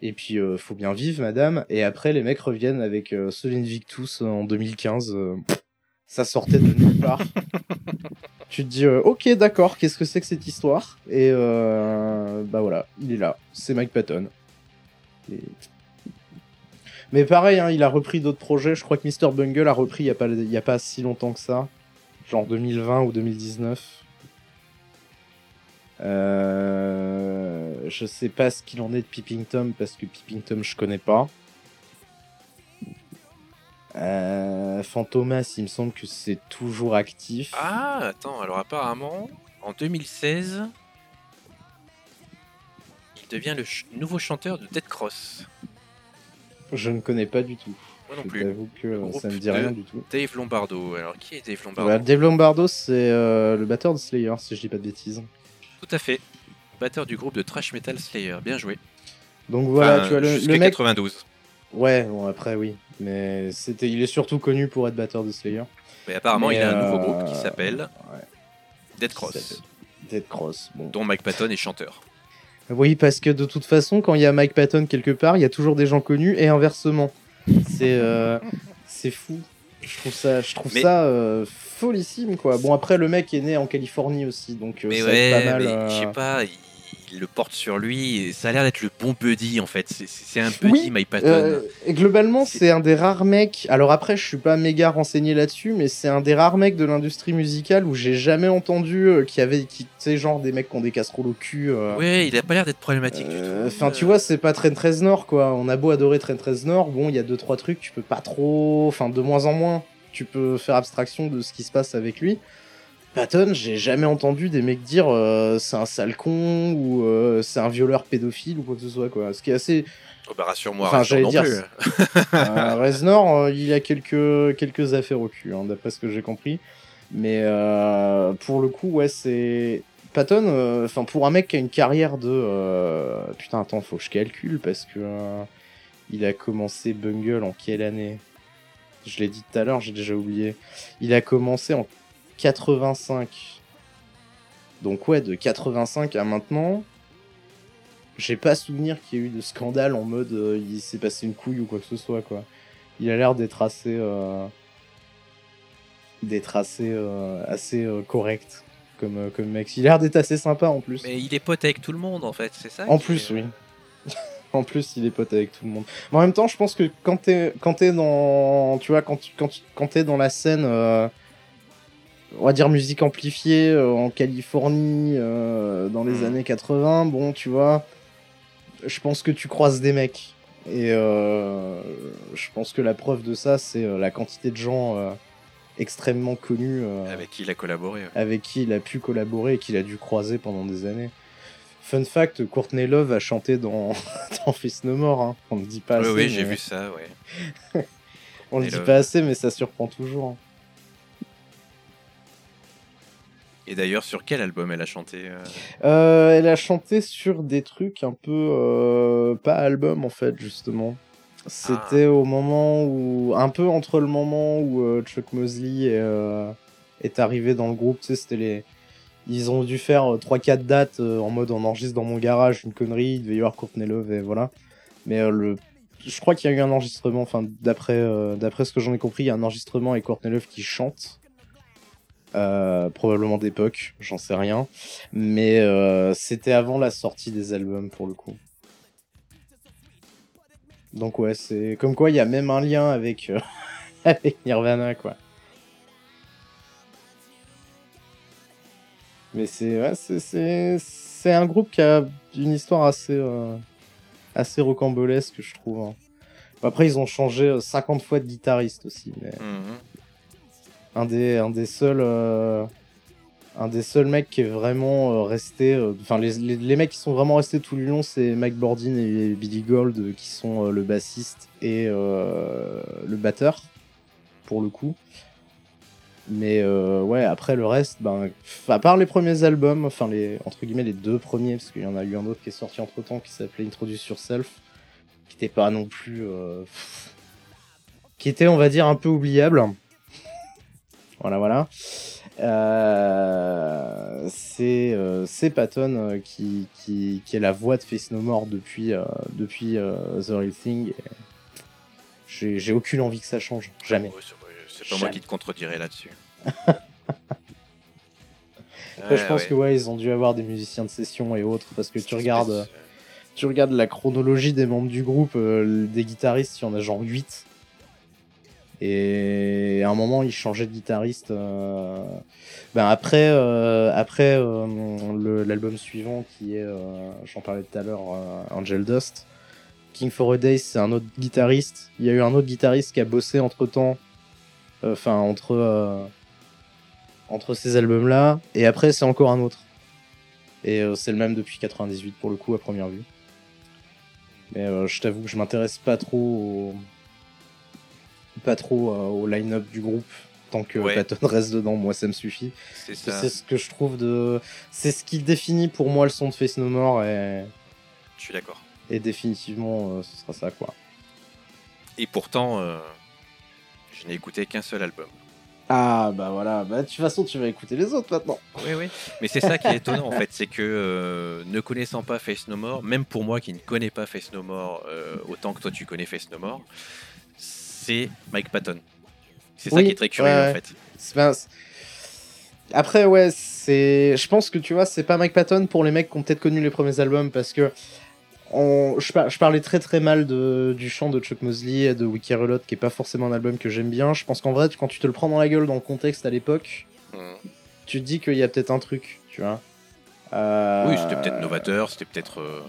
Et puis euh, faut bien vivre, madame. Et après, les mecs reviennent avec euh, Solid Victus euh, en 2015. euh, ça sortait de nulle part. (laughs) tu te dis, euh, ok, d'accord, qu'est-ce que c'est que cette histoire? Et euh, bah voilà, il est là. C'est Mike Patton. Mais pareil, hein, il a repris d'autres projets. Je crois que Mr. Bungle a repris il n'y a, pas- il y a pas si longtemps que ça. Genre 2020 ou 2019. Euh, je sais pas ce qu'il en est de Peeping Tom parce que Peeping Tom je connais pas. Euh, Fantomas, il me semble que c'est toujours actif. Ah, attends, alors apparemment, en 2016, il devient le ch- nouveau chanteur de Dead Cross. Je ne connais pas du tout. Moi non Je plus. t'avoue que euh, ça me dit rien du tout. Dave Lombardo. Alors, qui est Dave Lombardo? Bah, Dave Lombardo, c'est euh, le batteur de Slayer, si je dis pas de bêtises. Tout à fait. Batteur du groupe de thrash metal Slayer. Bien joué. Donc voilà, Enfin, tu vois, le, le mec. 92. Ouais, bon, après, oui. Mais c'était, il est surtout connu pour être batteur de Slayer. Mais apparemment, Mais, il a un nouveau euh, groupe qui s'appelle ouais. Dead Cross, Dead Cross. Bon. dont Mike Patton est chanteur. Oui, parce que de toute façon, quand il y a Mike Patton quelque part, il y a toujours des gens connus et inversement. C'est euh, c'est fou. Je trouve ça, je trouve Mais- ça euh, folissime quoi. Bon après le mec est né en Californie aussi, donc euh, mais ça ouais, aide pas mal. mais je sais pas, il, il le porte sur lui. et Ça a l'air d'être le bon buddy en fait. C'est- un buddy, Oui, Mike Patton. Euh, et globalement, C'est- un des rares mecs. Alors après, je suis pas méga renseigné là-dessus, mais c'est un des rares mecs de l'industrie musicale où j'ai jamais entendu euh, qu'il y avait, qui, tu sais, genre des mecs qui ont des casseroles au cul. euh, Ouais, il a pas l'air d'être problématique du Euh, tout. Enfin, tu vois, c'est pas Train 13 Nord, quoi. On a beau adorer Train 13 Nord, bon, il y a deux trois trucs, tu peux pas trop. Enfin, de moins en moins, tu peux faire abstraction de ce qui se passe avec lui. Patton, j'ai jamais entendu des mecs dire euh, c'est un sale con ou euh, c'est un violeur pédophile ou quoi que ce soit, quoi. Ce qui est assez. Oh, bah, rassure-moi, Enfin, rassure j'allais dire. (laughs) Euh, Reznor, il a quelques, quelques affaires au cul, hein, d'après ce que j'ai compris. Mais pour le coup, ouais, c'est. Patton, enfin, pour un mec qui a une carrière de. Putain, attends, faut que je calcule parce que. il a commencé Bungle en quelle année? Je l'ai dit tout à l'heure, j'ai déjà oublié. Il a commencé en 85. Donc, ouais, de 85 à maintenant. J'ai pas souvenir qu'il y ait eu de scandale en mode euh, il s'est passé une couille ou quoi que ce soit quoi. Il a l'air d'être assez euh, d'être assez euh, assez correct comme comme mec. Il a l'air d'être assez sympa en plus. Mais il est pote avec tout le monde en fait, c'est ça En plus, est- oui. (laughs) en plus, il est pote avec tout le monde. Mais en même temps, je pense que quand t'es quand t'es dans tu vois quand tu, quand, tu- quand t'es dans la scène euh, on va dire musique amplifiée euh, en Californie euh, dans les Mhm. années 80, bon, tu vois, je pense que tu croises des mecs. Et euh, je pense que la preuve de ça, c'est la quantité de gens extrêmement connus Avec qui il a collaboré. ouais. avec qui il a pu collaborer et qu'il a dû croiser pendant des années. Fun fact, Courtney Love a chanté dans, (laughs) dans Fist No More. hein. On ne dit pas Oui, assez. oui, j'ai vu ça, ouais. (laughs) On le Courtney dit Love. pas assez, mais ça surprend toujours. hein. Et d'ailleurs, sur quel album elle a chanté euh, Euh, elle a chanté sur des trucs un peu euh, pas album en fait justement. C'était au moment où un peu entre le moment où euh, Chuck Mosley est, est arrivé dans le groupe, tu sais, c'était les Ils ont dû faire 3-4 dates en mode on enregistre dans mon garage, une connerie, il devait y avoir Courtney Love et voilà. Mais le... je crois qu'il y a eu un enregistrement, enfin d'après euh, d'après ce que j'en ai compris, il y a un enregistrement avec Courtney Love qui chante. Euh, probablement d'époque, j'en sais rien. Mais euh, c'était avant la sortie des albums pour le coup. Donc ouais, c'est comme quoi il y a même un lien avec, euh, (laughs) avec Nirvana quoi. Mais c'est ouais, un groupe qui a une histoire assez assez rocambolesque je trouve. hein. Après ils ont changé euh, 50 fois de guitariste aussi, Mhm. Un des un des seuls euh, un des seuls mecs qui est vraiment euh, resté euh, enfin les, les, mecs qui sont vraiment restés tout le long c'est Mike Bordin et Billy Gold qui sont le bassiste et le batteur pour le coup. Mais ouais après le reste ben à part les premiers albums enfin les entre guillemets les deux premiers parce qu'il y en a eu un autre qui est sorti entre temps qui s'appelait Introduce Yourself qui était pas non plus qui était on va dire un peu oubliable voilà, voilà. Euh, c'est euh, c'est Patton euh, qui, qui, qui est la voix de Face No More depuis, depuis The Real Thing. J'ai aucune envie que ça change. Jamais. Ouais, c'est- pas moi qui te contredirai là-dessus. (laughs) Je pense que ouais, ils ont dû avoir des musiciens de session et autres parce que tu regardes, tu regardes la chronologie des membres du groupe, des guitaristes, il y en a genre 8. Et à un moment, ils changeaient de guitariste. euh, Ben après, euh, après euh, l'album suivant qui est, euh, j'en parlais tout à l'heure, euh, Angel Dust. King for a Day, c'est un autre guitariste. Il y a eu un autre guitariste qui a bossé entre temps, enfin entre euh, entre ces albums-là. Et après, c'est encore un autre. Et euh, c'est le même depuis 98 pour le coup à première vue. Mais euh, je t'avoue que je m'intéresse pas trop au... pas trop euh, au line-up du groupe tant que Ouais. Patton reste dedans. Moi, ça me suffit. C'est ça. C'est ce que je trouve de, c'est ce qui définit pour moi le son de Face No More et, Je suis d'accord. et définitivement euh, ce sera ça quoi. Et pourtant, euh, je n'ai écouté qu'un seul album. Ah bah voilà, bah de toute façon tu vas écouter les autres maintenant. Oui, oui. Mais c'est ça qui est étonnant en fait, c'est que euh, ne connaissant pas Face No More, même pour moi qui ne connais pas Face No More autant que toi tu connais Face No More, c'est Mike Patton. C'est ça Oui, qui est très curieux ouais, en fait. Après, ouais, c'est. Je pense que tu vois, c'est pas Mike Patton pour les mecs qui ont peut-être connu les premiers albums parce que. on- Je, par- je parlais très très mal de... du chant de Chuck Mosley et de Wiki Reload, qui est pas forcément un album que j'aime bien. Je pense qu'en vrai, quand tu te le prends dans la gueule dans le contexte à l'époque, Mhm. tu te dis qu'il y a peut-être un truc, tu vois. Euh, Oui, c'était peut-être novateur, c'était peut-être. euh,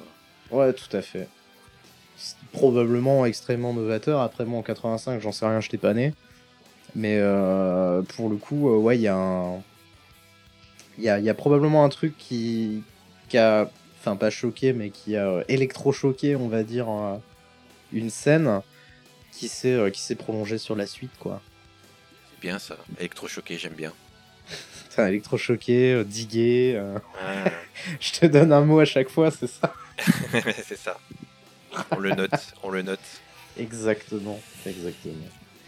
Ouais, tout à fait. C'est probablement extrêmement novateur. Après, moi, en 85, j'en sais rien, je pas né. Mais euh, pour le coup, euh, ouais, il y a un. Il y a, il y a probablement un truc qui, qui a. Enfin, pas choqué, mais qui a euh, électro-choqué, on va dire, une scène qui s'est qui s'est prolongée sur la suite, quoi. c'est bien ça. Électrochoqué, j'aime bien. (laughs) Enfin, électrochoqué, digué. Ah, (laughs) je te donne un mot à chaque fois, c'est ça (laughs) c'est ça. On le note, on le note. Exactement, exactement.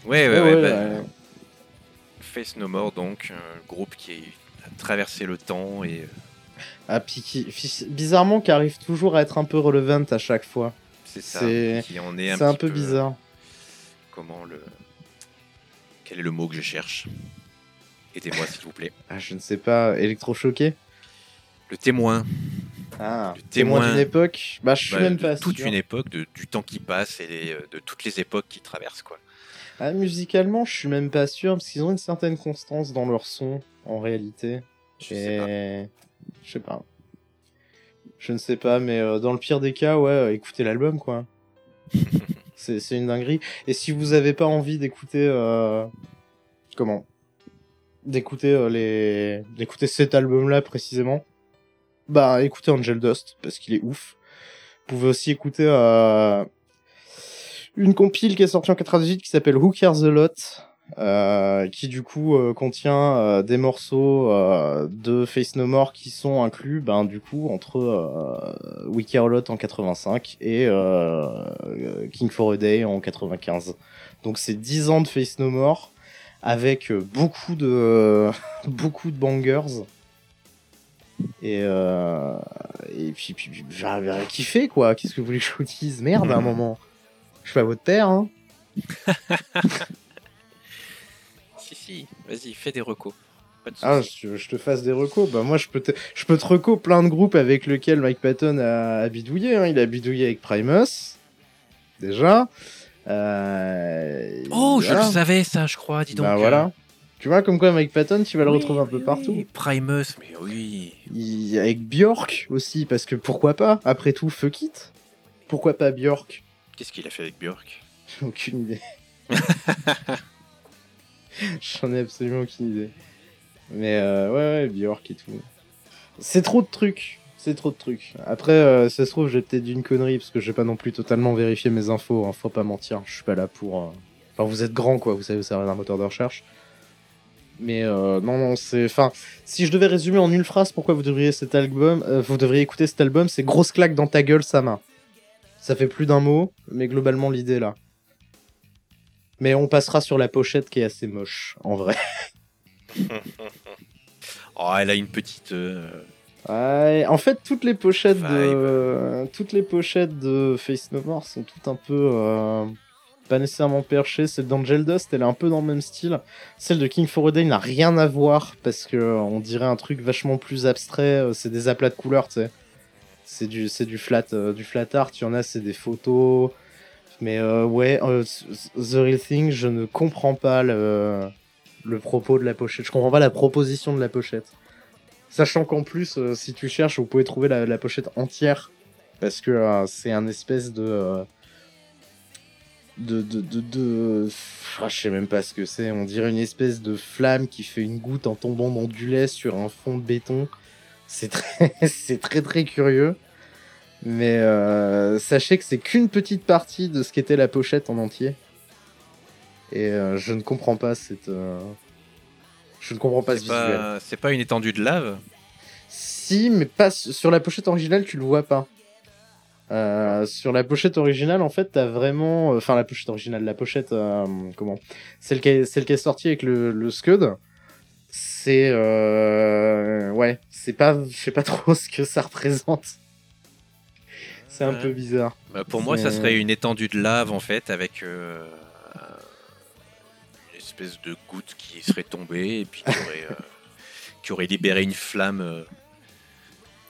Ouais, ouais, Ouais, ouais. ouais, bah, ouais. Face No More, donc, un groupe qui a traversé le temps et euh, Ah, puis qui, bizarrement, qui arrive toujours à être un peu relevant à chaque fois. c'est ça. C'est- Qui en est un, peu bizarre. Comment le. Quel est le mot que je cherche? Aidez-moi, s'il vous plaît. Ah, je ne sais pas, électrochoqué? Le témoin. Ah, Le témoin témoin. d'une époque Bah, je suis Bah, même pas toute sûr. une époque, de, du temps qui passe et les- de toutes les époques qui traversent, quoi. Ah, musicalement, je suis même pas sûr, parce qu'ils ont une certaine constance dans leur son, en réalité. Je sais pas. Je sais pas. Je ne sais pas, mais euh, dans le pire des cas, ouais, euh, écoutez l'album, quoi. (laughs) c'est c'est une dinguerie. Et si vous avez pas envie d'écouter... euh, Comment? D'écouter euh, les... d'écouter cet album-là, précisément, bah, écoutez Angel Dust, parce qu'il est ouf. Vous pouvez aussi écouter... euh, une compile qui est sortie en 98 qui s'appelle Who Cares a Lot, euh, qui du coup euh, contient euh, des morceaux de Face No More qui sont inclus, ben du coup entre We Care a Lot en 85 et King for a Day en 95. Donc c'est 10 ans de Face No More avec beaucoup de (laughs) beaucoup de bangers. Et, euh, et puis, puis, puis j'arrive à kiffer, quoi. Qu'est-ce que vous voulez que je vous dise? Merde, à un moment. Je suis pas votre père, hein. (laughs) Si, si, vas-y, fais des recos. Pas de Ah, je, je te fasse des recos. Bah, moi, je peux te, je peux te reco plein de groupes avec lesquels Mike Patton a, a bidouillé. hein. Il a bidouillé avec Primus, déjà. Euh, Oh, je le savais ça, je crois, dis donc. Bah voilà. Tu vois, comme quoi Mike Patton, tu vas le Oui, retrouver un peu oui, partout. Primus, mais oui. Il- avec Björk aussi, parce que pourquoi pas? Après tout, fuck it. Pourquoi pas Björk? Qu'est-ce qu'il a fait avec Björk? J'ai (laughs) aucune idée. (laughs) J'en ai absolument aucune idée. Mais euh, ouais, ouais, Björk et tout. C'est trop de trucs. C'est trop de trucs. Après, euh, ça se trouve, j'ai peut-être dit une connerie parce que j'ai pas non plus totalement vérifié mes infos. hein, Faut pas mentir. Je suis pas là pour. euh, Enfin, vous êtes grand, quoi. Vous savez, vous servez d'un moteur de recherche. Mais euh, non, non, c'est. Enfin, si je devais résumer en une phrase pourquoi vous devriez cet album, euh, vous devriez écouter cet album, c'est grosse claque dans ta gueule, sa main. Ça fait plus d'un mot, mais globalement l'idée là. Mais on passera sur la pochette qui est assez moche, en vrai. (laughs) Oh, elle a une petite. euh, Ouais, en fait, toutes les pochettes Vibe. de toutes les pochettes de Face No More sont toutes un peu pas nécessairement perchées. Celle d'Angel Dust, elle est un peu dans le même style. Celle de King for a Day n'a rien à voir parce que euh, on dirait un truc vachement plus abstrait. euh, C'est des aplats de couleurs, tu sais. C'est du c'est du flat euh, du flat art. Il y en a, c'est des photos. Mais ouais, The Real Thing, je ne comprends pas le propos de la pochette. Je comprends pas la proposition de la pochette. Sachant qu'en plus, si tu cherches, vous pouvez trouver la, pochette entière. Parce que c'est un espèce de. De. de. de. de- Ah, je sais même pas ce que c'est. On dirait une espèce de flamme qui fait une goutte en tombant dans du lait sur un fond de béton. C'est très. (laughs) c'est très très curieux. Mais euh, sachez que c'est qu'une petite partie de ce qu'était la pochette en entier. Et euh, je ne comprends pas cette. euh, Je ne comprends pas ce C'est visuel. pas, c'est pas une étendue de lave? Si, mais pas su- sur la pochette originale, tu le vois pas. Euh, sur la pochette originale, en fait, t'as vraiment, euh, enfin la pochette originale, la pochette, euh, comment, celle qui est, celle qui est sortie avec le, le Scud, c'est, euh, ouais, c'est pas, je sais pas trop ce que ça représente. C'est un peu bizarre. Bah, Pour moi, ça serait une étendue de lave en fait, avec euh, une espèce de goutte qui serait tombée et puis qui aurait, euh, qui aurait libéré une flamme euh,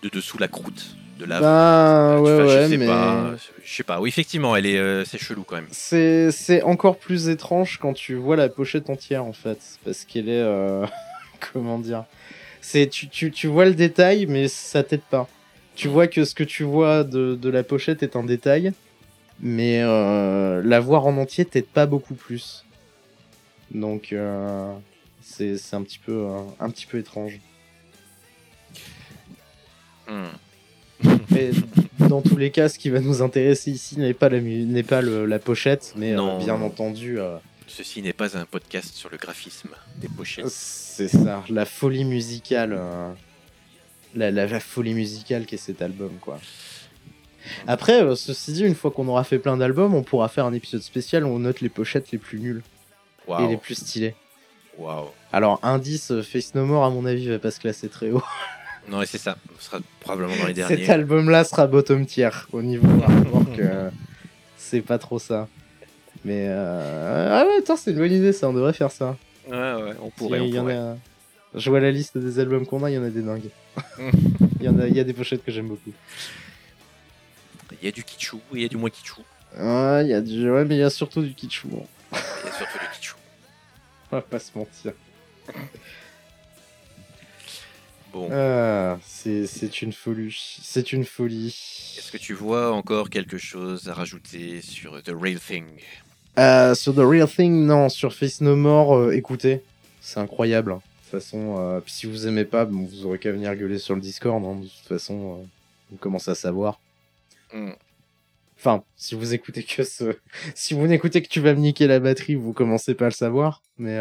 de dessous la croûte de lave. Bah, ouais, ouais, je sais mais. pas, je sais pas. Oui, effectivement, elle est, euh, c'est chelou quand même. C'est c'est encore plus étrange quand tu vois la pochette entière en fait, parce qu'elle est euh, (laughs) comment dire, c'est tu, tu, tu vois le détail mais ça t'aide pas. Tu vois que ce que tu vois de, de la pochette est un détail, mais euh, la voir en entier t'aide pas beaucoup plus. Donc euh, c'est c'est un petit peu un petit peu étrange. Hmm. (laughs) Mais dans tous les cas, ce qui va nous intéresser ici n'est pas la mu- n'est pas le- la pochette, mais euh, bien entendu. euh, Ceci n'est pas un podcast sur le graphisme des pochettes. C'est ça, la folie musicale. euh, la, la, la folie musicale qu'est cet album, quoi. Après, ceci dit, une fois qu'on aura fait plein d'albums, on pourra faire un épisode spécial où on note les pochettes les plus nulles et les plus stylées. waouh. Alors, indice, Face No More, à mon avis, va pas se classer très haut. (laughs) Non, et c'est ça. Ce sera probablement dans les Cet derniers. album-là sera bottom tier au niveau artwork. euh, c'est pas trop ça. Mais euh... ah ouais, attends, c'est une bonne idée, ça. On devrait faire ça. Ouais, ouais, on pourrait. Il on y en a... Je vois la liste des albums qu'on a, il y en a des dingues. (laughs) Il y, en a, il y a des pochettes que j'aime beaucoup. Il y a du kitschou et il y a du moins kitschou. Ouais, il y a du... ouais, mais il y a surtout du kitschou. hein. Il y a surtout du kitschou. On va pas se mentir. (laughs) Bon, Ah, c'est une folie. C'est une folie. est-ce que tu vois encore quelque chose à rajouter sur The Real Thing? Euh, sur The Real Thing, non. Sur Face No More, euh, écoutez. C'est incroyable. hein. De toute façon, euh, si vous aimez pas, bon, vous aurez qu'à venir gueuler sur le Discord. hein. De toute façon, vous commencez à savoir. Hmm. Enfin, si vous écoutez que ce... Si vous n'écoutez que tu vas me niquer la batterie, vous commencez pas à le savoir. Mais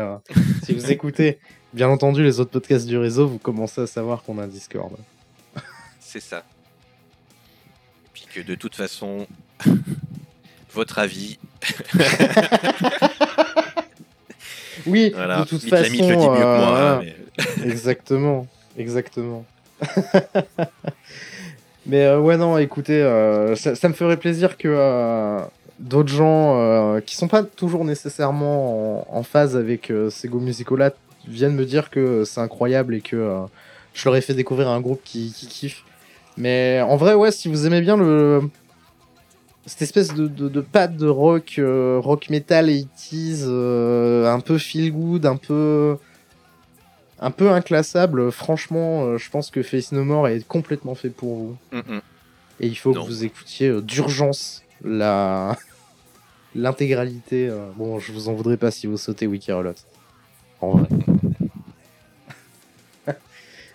si vous (laughs) écoutez, bien entendu, les autres podcasts du réseau, vous commencez à savoir qu'on a un Discord. (laughs) C'est ça. Et puis que de toute façon, (laughs) votre avis, (laughs) Oui, voilà, de toute façon... Mythe le dit mieux que moi. euh, hein, mais- Exactement, exactement. Mais euh, ouais, non, écoutez, euh, ça, ça me ferait plaisir que d'autres gens qui sont pas toujours nécessairement en, en phase avec ces musicaux-là viennent me dire que c'est incroyable et que euh, je leur ai fait découvrir un groupe qui, qui kiffe. Mais en vrai, ouais, si vous aimez bien le cette espèce de, de, de patte de rock, euh, rock metal 80s, euh, un peu feel good, un peu un peu inclassable. Franchement, je pense que Face No More est complètement fait pour vous. Mm, mm. Et il faut Non. que vous écoutiez d'urgence la (laughs) l'intégralité. euh, Bon, je vous en voudrais pas si vous sautez Wiki. En vrai.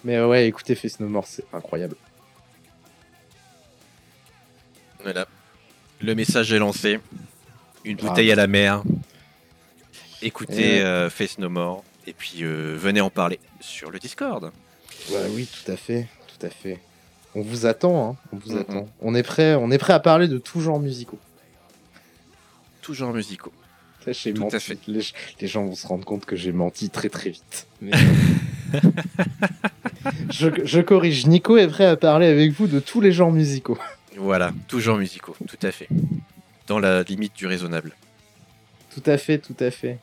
Mais euh, ouais, écoutez Face No More, c'est incroyable. Voilà. Le message est lancé. Une bouteille à la mer. Écoutez Et- euh, Face No More. Et puis euh, venez en parler sur le Discord. Ouais, oui, tout à fait, tout à fait. On vous attend, hein, on vous Mhm. attend. On est prêt, on est prêt à parler de tout genre musicaux. Tout genre musicaux. J'ai Tout à menti. fait. Les, les gens vont se rendre compte que j'ai menti très très vite. (laughs) Mais- je, je corrige. Nico est prêt à parler avec vous de tous les genres musicaux. Voilà, tout genre musicaux. Tout à fait. Dans la limite du raisonnable. Tout à fait, tout à fait.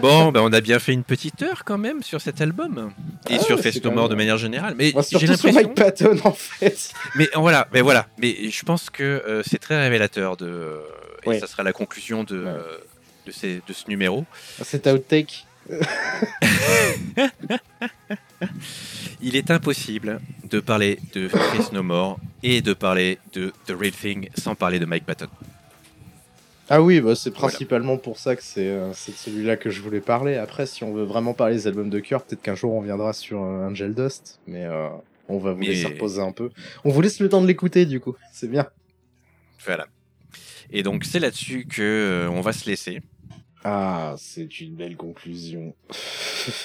Bon, ben on a bien fait une petite heure quand même sur cet album. Et Ah sur ouais, Face c'est No quand More même- de manière générale. Mais Moi, j'ai l'impression. Mike Patton en fait. Mais voilà, mais voilà. Mais je pense que euh, c'est très révélateur de. euh, Et ça sera la conclusion de, Ouais. euh, de, ces- de ce numéro. Cet outtake. (laughs) Il est impossible de parler de Face No More et de parler de The Real Thing sans parler de Mike Patton. Ah oui, bah, c'est Voilà. principalement pour ça que c'est euh, c'est celui-là que je voulais parler. Après, si on veut vraiment parler des albums de cœur, peut-être qu'un jour on viendra sur euh, Angel Dust. Mais euh, on va vous Mais- laisser reposer un peu. On vous laisse le temps de l'écouter du coup. C'est bien. Voilà. Et donc c'est là-dessus que on va se laisser. Ah, c'est une belle conclusion.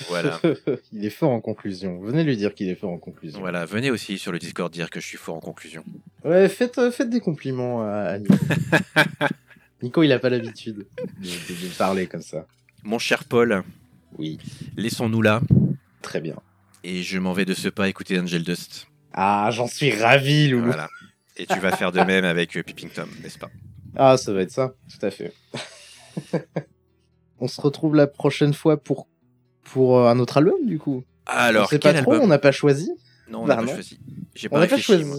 Voilà. (laughs) il est fort en conclusion. Venez lui dire qu'il est fort en conclusion. Voilà, venez aussi sur le Discord dire que je suis fort en conclusion. Ouais, faites, euh, faites des compliments à, à Nico. (laughs) Nico, il a pas l'habitude de, de- de parler comme ça. Mon cher Paul, Oui, laissons-nous là très bien. et je m'en vais de ce pas écouter Angel Dust. Ah, j'en suis ravi, Loulou. Voilà. Et tu vas faire de même avec Peeping Tom, n'est-ce pas? Ah, ça va être ça, tout à fait. (laughs) on se retrouve la prochaine fois pour, pour euh, un autre album, du coup. Alors, quel pas trop, on n'a pas choisi. Non, on n'a Bah, pas non. choisi. J'ai On pas n'a pas réfléchi. choisi. moi.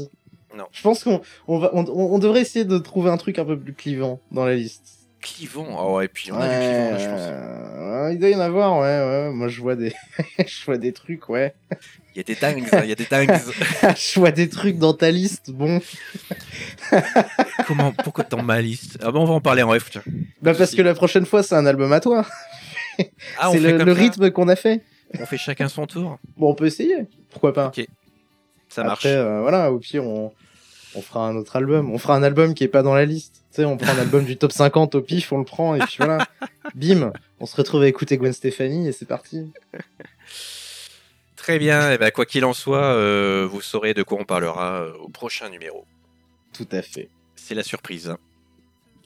Non. Je pense qu'on on va, on, on- on devrait essayer de trouver un truc un peu plus clivant dans la liste. Clivant. Oh, et puis on a du clivant, là, je pense. euh, il doit y en avoir, ouais, ouais. Moi, je vois des, (laughs) je vois des trucs, ouais. Il y a des dingues, hein, il y a des dingues. (laughs) je vois des trucs dans ta liste. Bon, (laughs) Comment Pourquoi dans ma liste? Ah bon, on va en parler en F, tiens. bah parce que la prochaine fois, c'est un album à toi. Ah, c'est le, rythme qu'on a fait. On fait chacun son tour. Bon, on peut essayer. Pourquoi pas Ok. Ça marche. Après, euh, voilà, au pire, on, on fera un autre album. On fera un album qui est pas dans la liste. Tu sais, on prend un album du top 50 au pif, on le prend, et puis voilà. Bim, on se retrouve à écouter Gwen Stefani, et c'est parti. Très bien. Et ben, quoi qu'il en soit, euh, vous saurez de quoi on parlera euh, au prochain numéro. Tout à fait. C'est la surprise.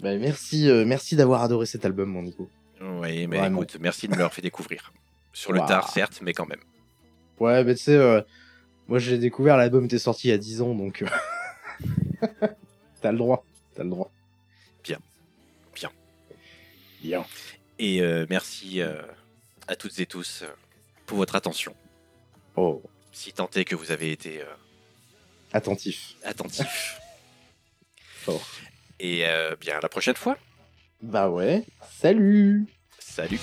Bah, merci, euh, merci d'avoir adoré cet album, mon Nico. Oui, mais Vraiment. écoute, merci de me l'avoir fait découvrir. Sur le tard, certes, mais quand même. Ouais, mais tu sais, moi je l'ai découvert, l'album était sorti il y a 10 ans, donc. (laughs) T'as le droit, t'as le droit. Bien. Et euh, merci euh, à toutes et tous euh, pour votre attention. Oh, Si tant est que vous avez été euh, attentif. attentifs. (laughs) Fort. Et bien, à la prochaine fois. Bah ouais. Salut Salut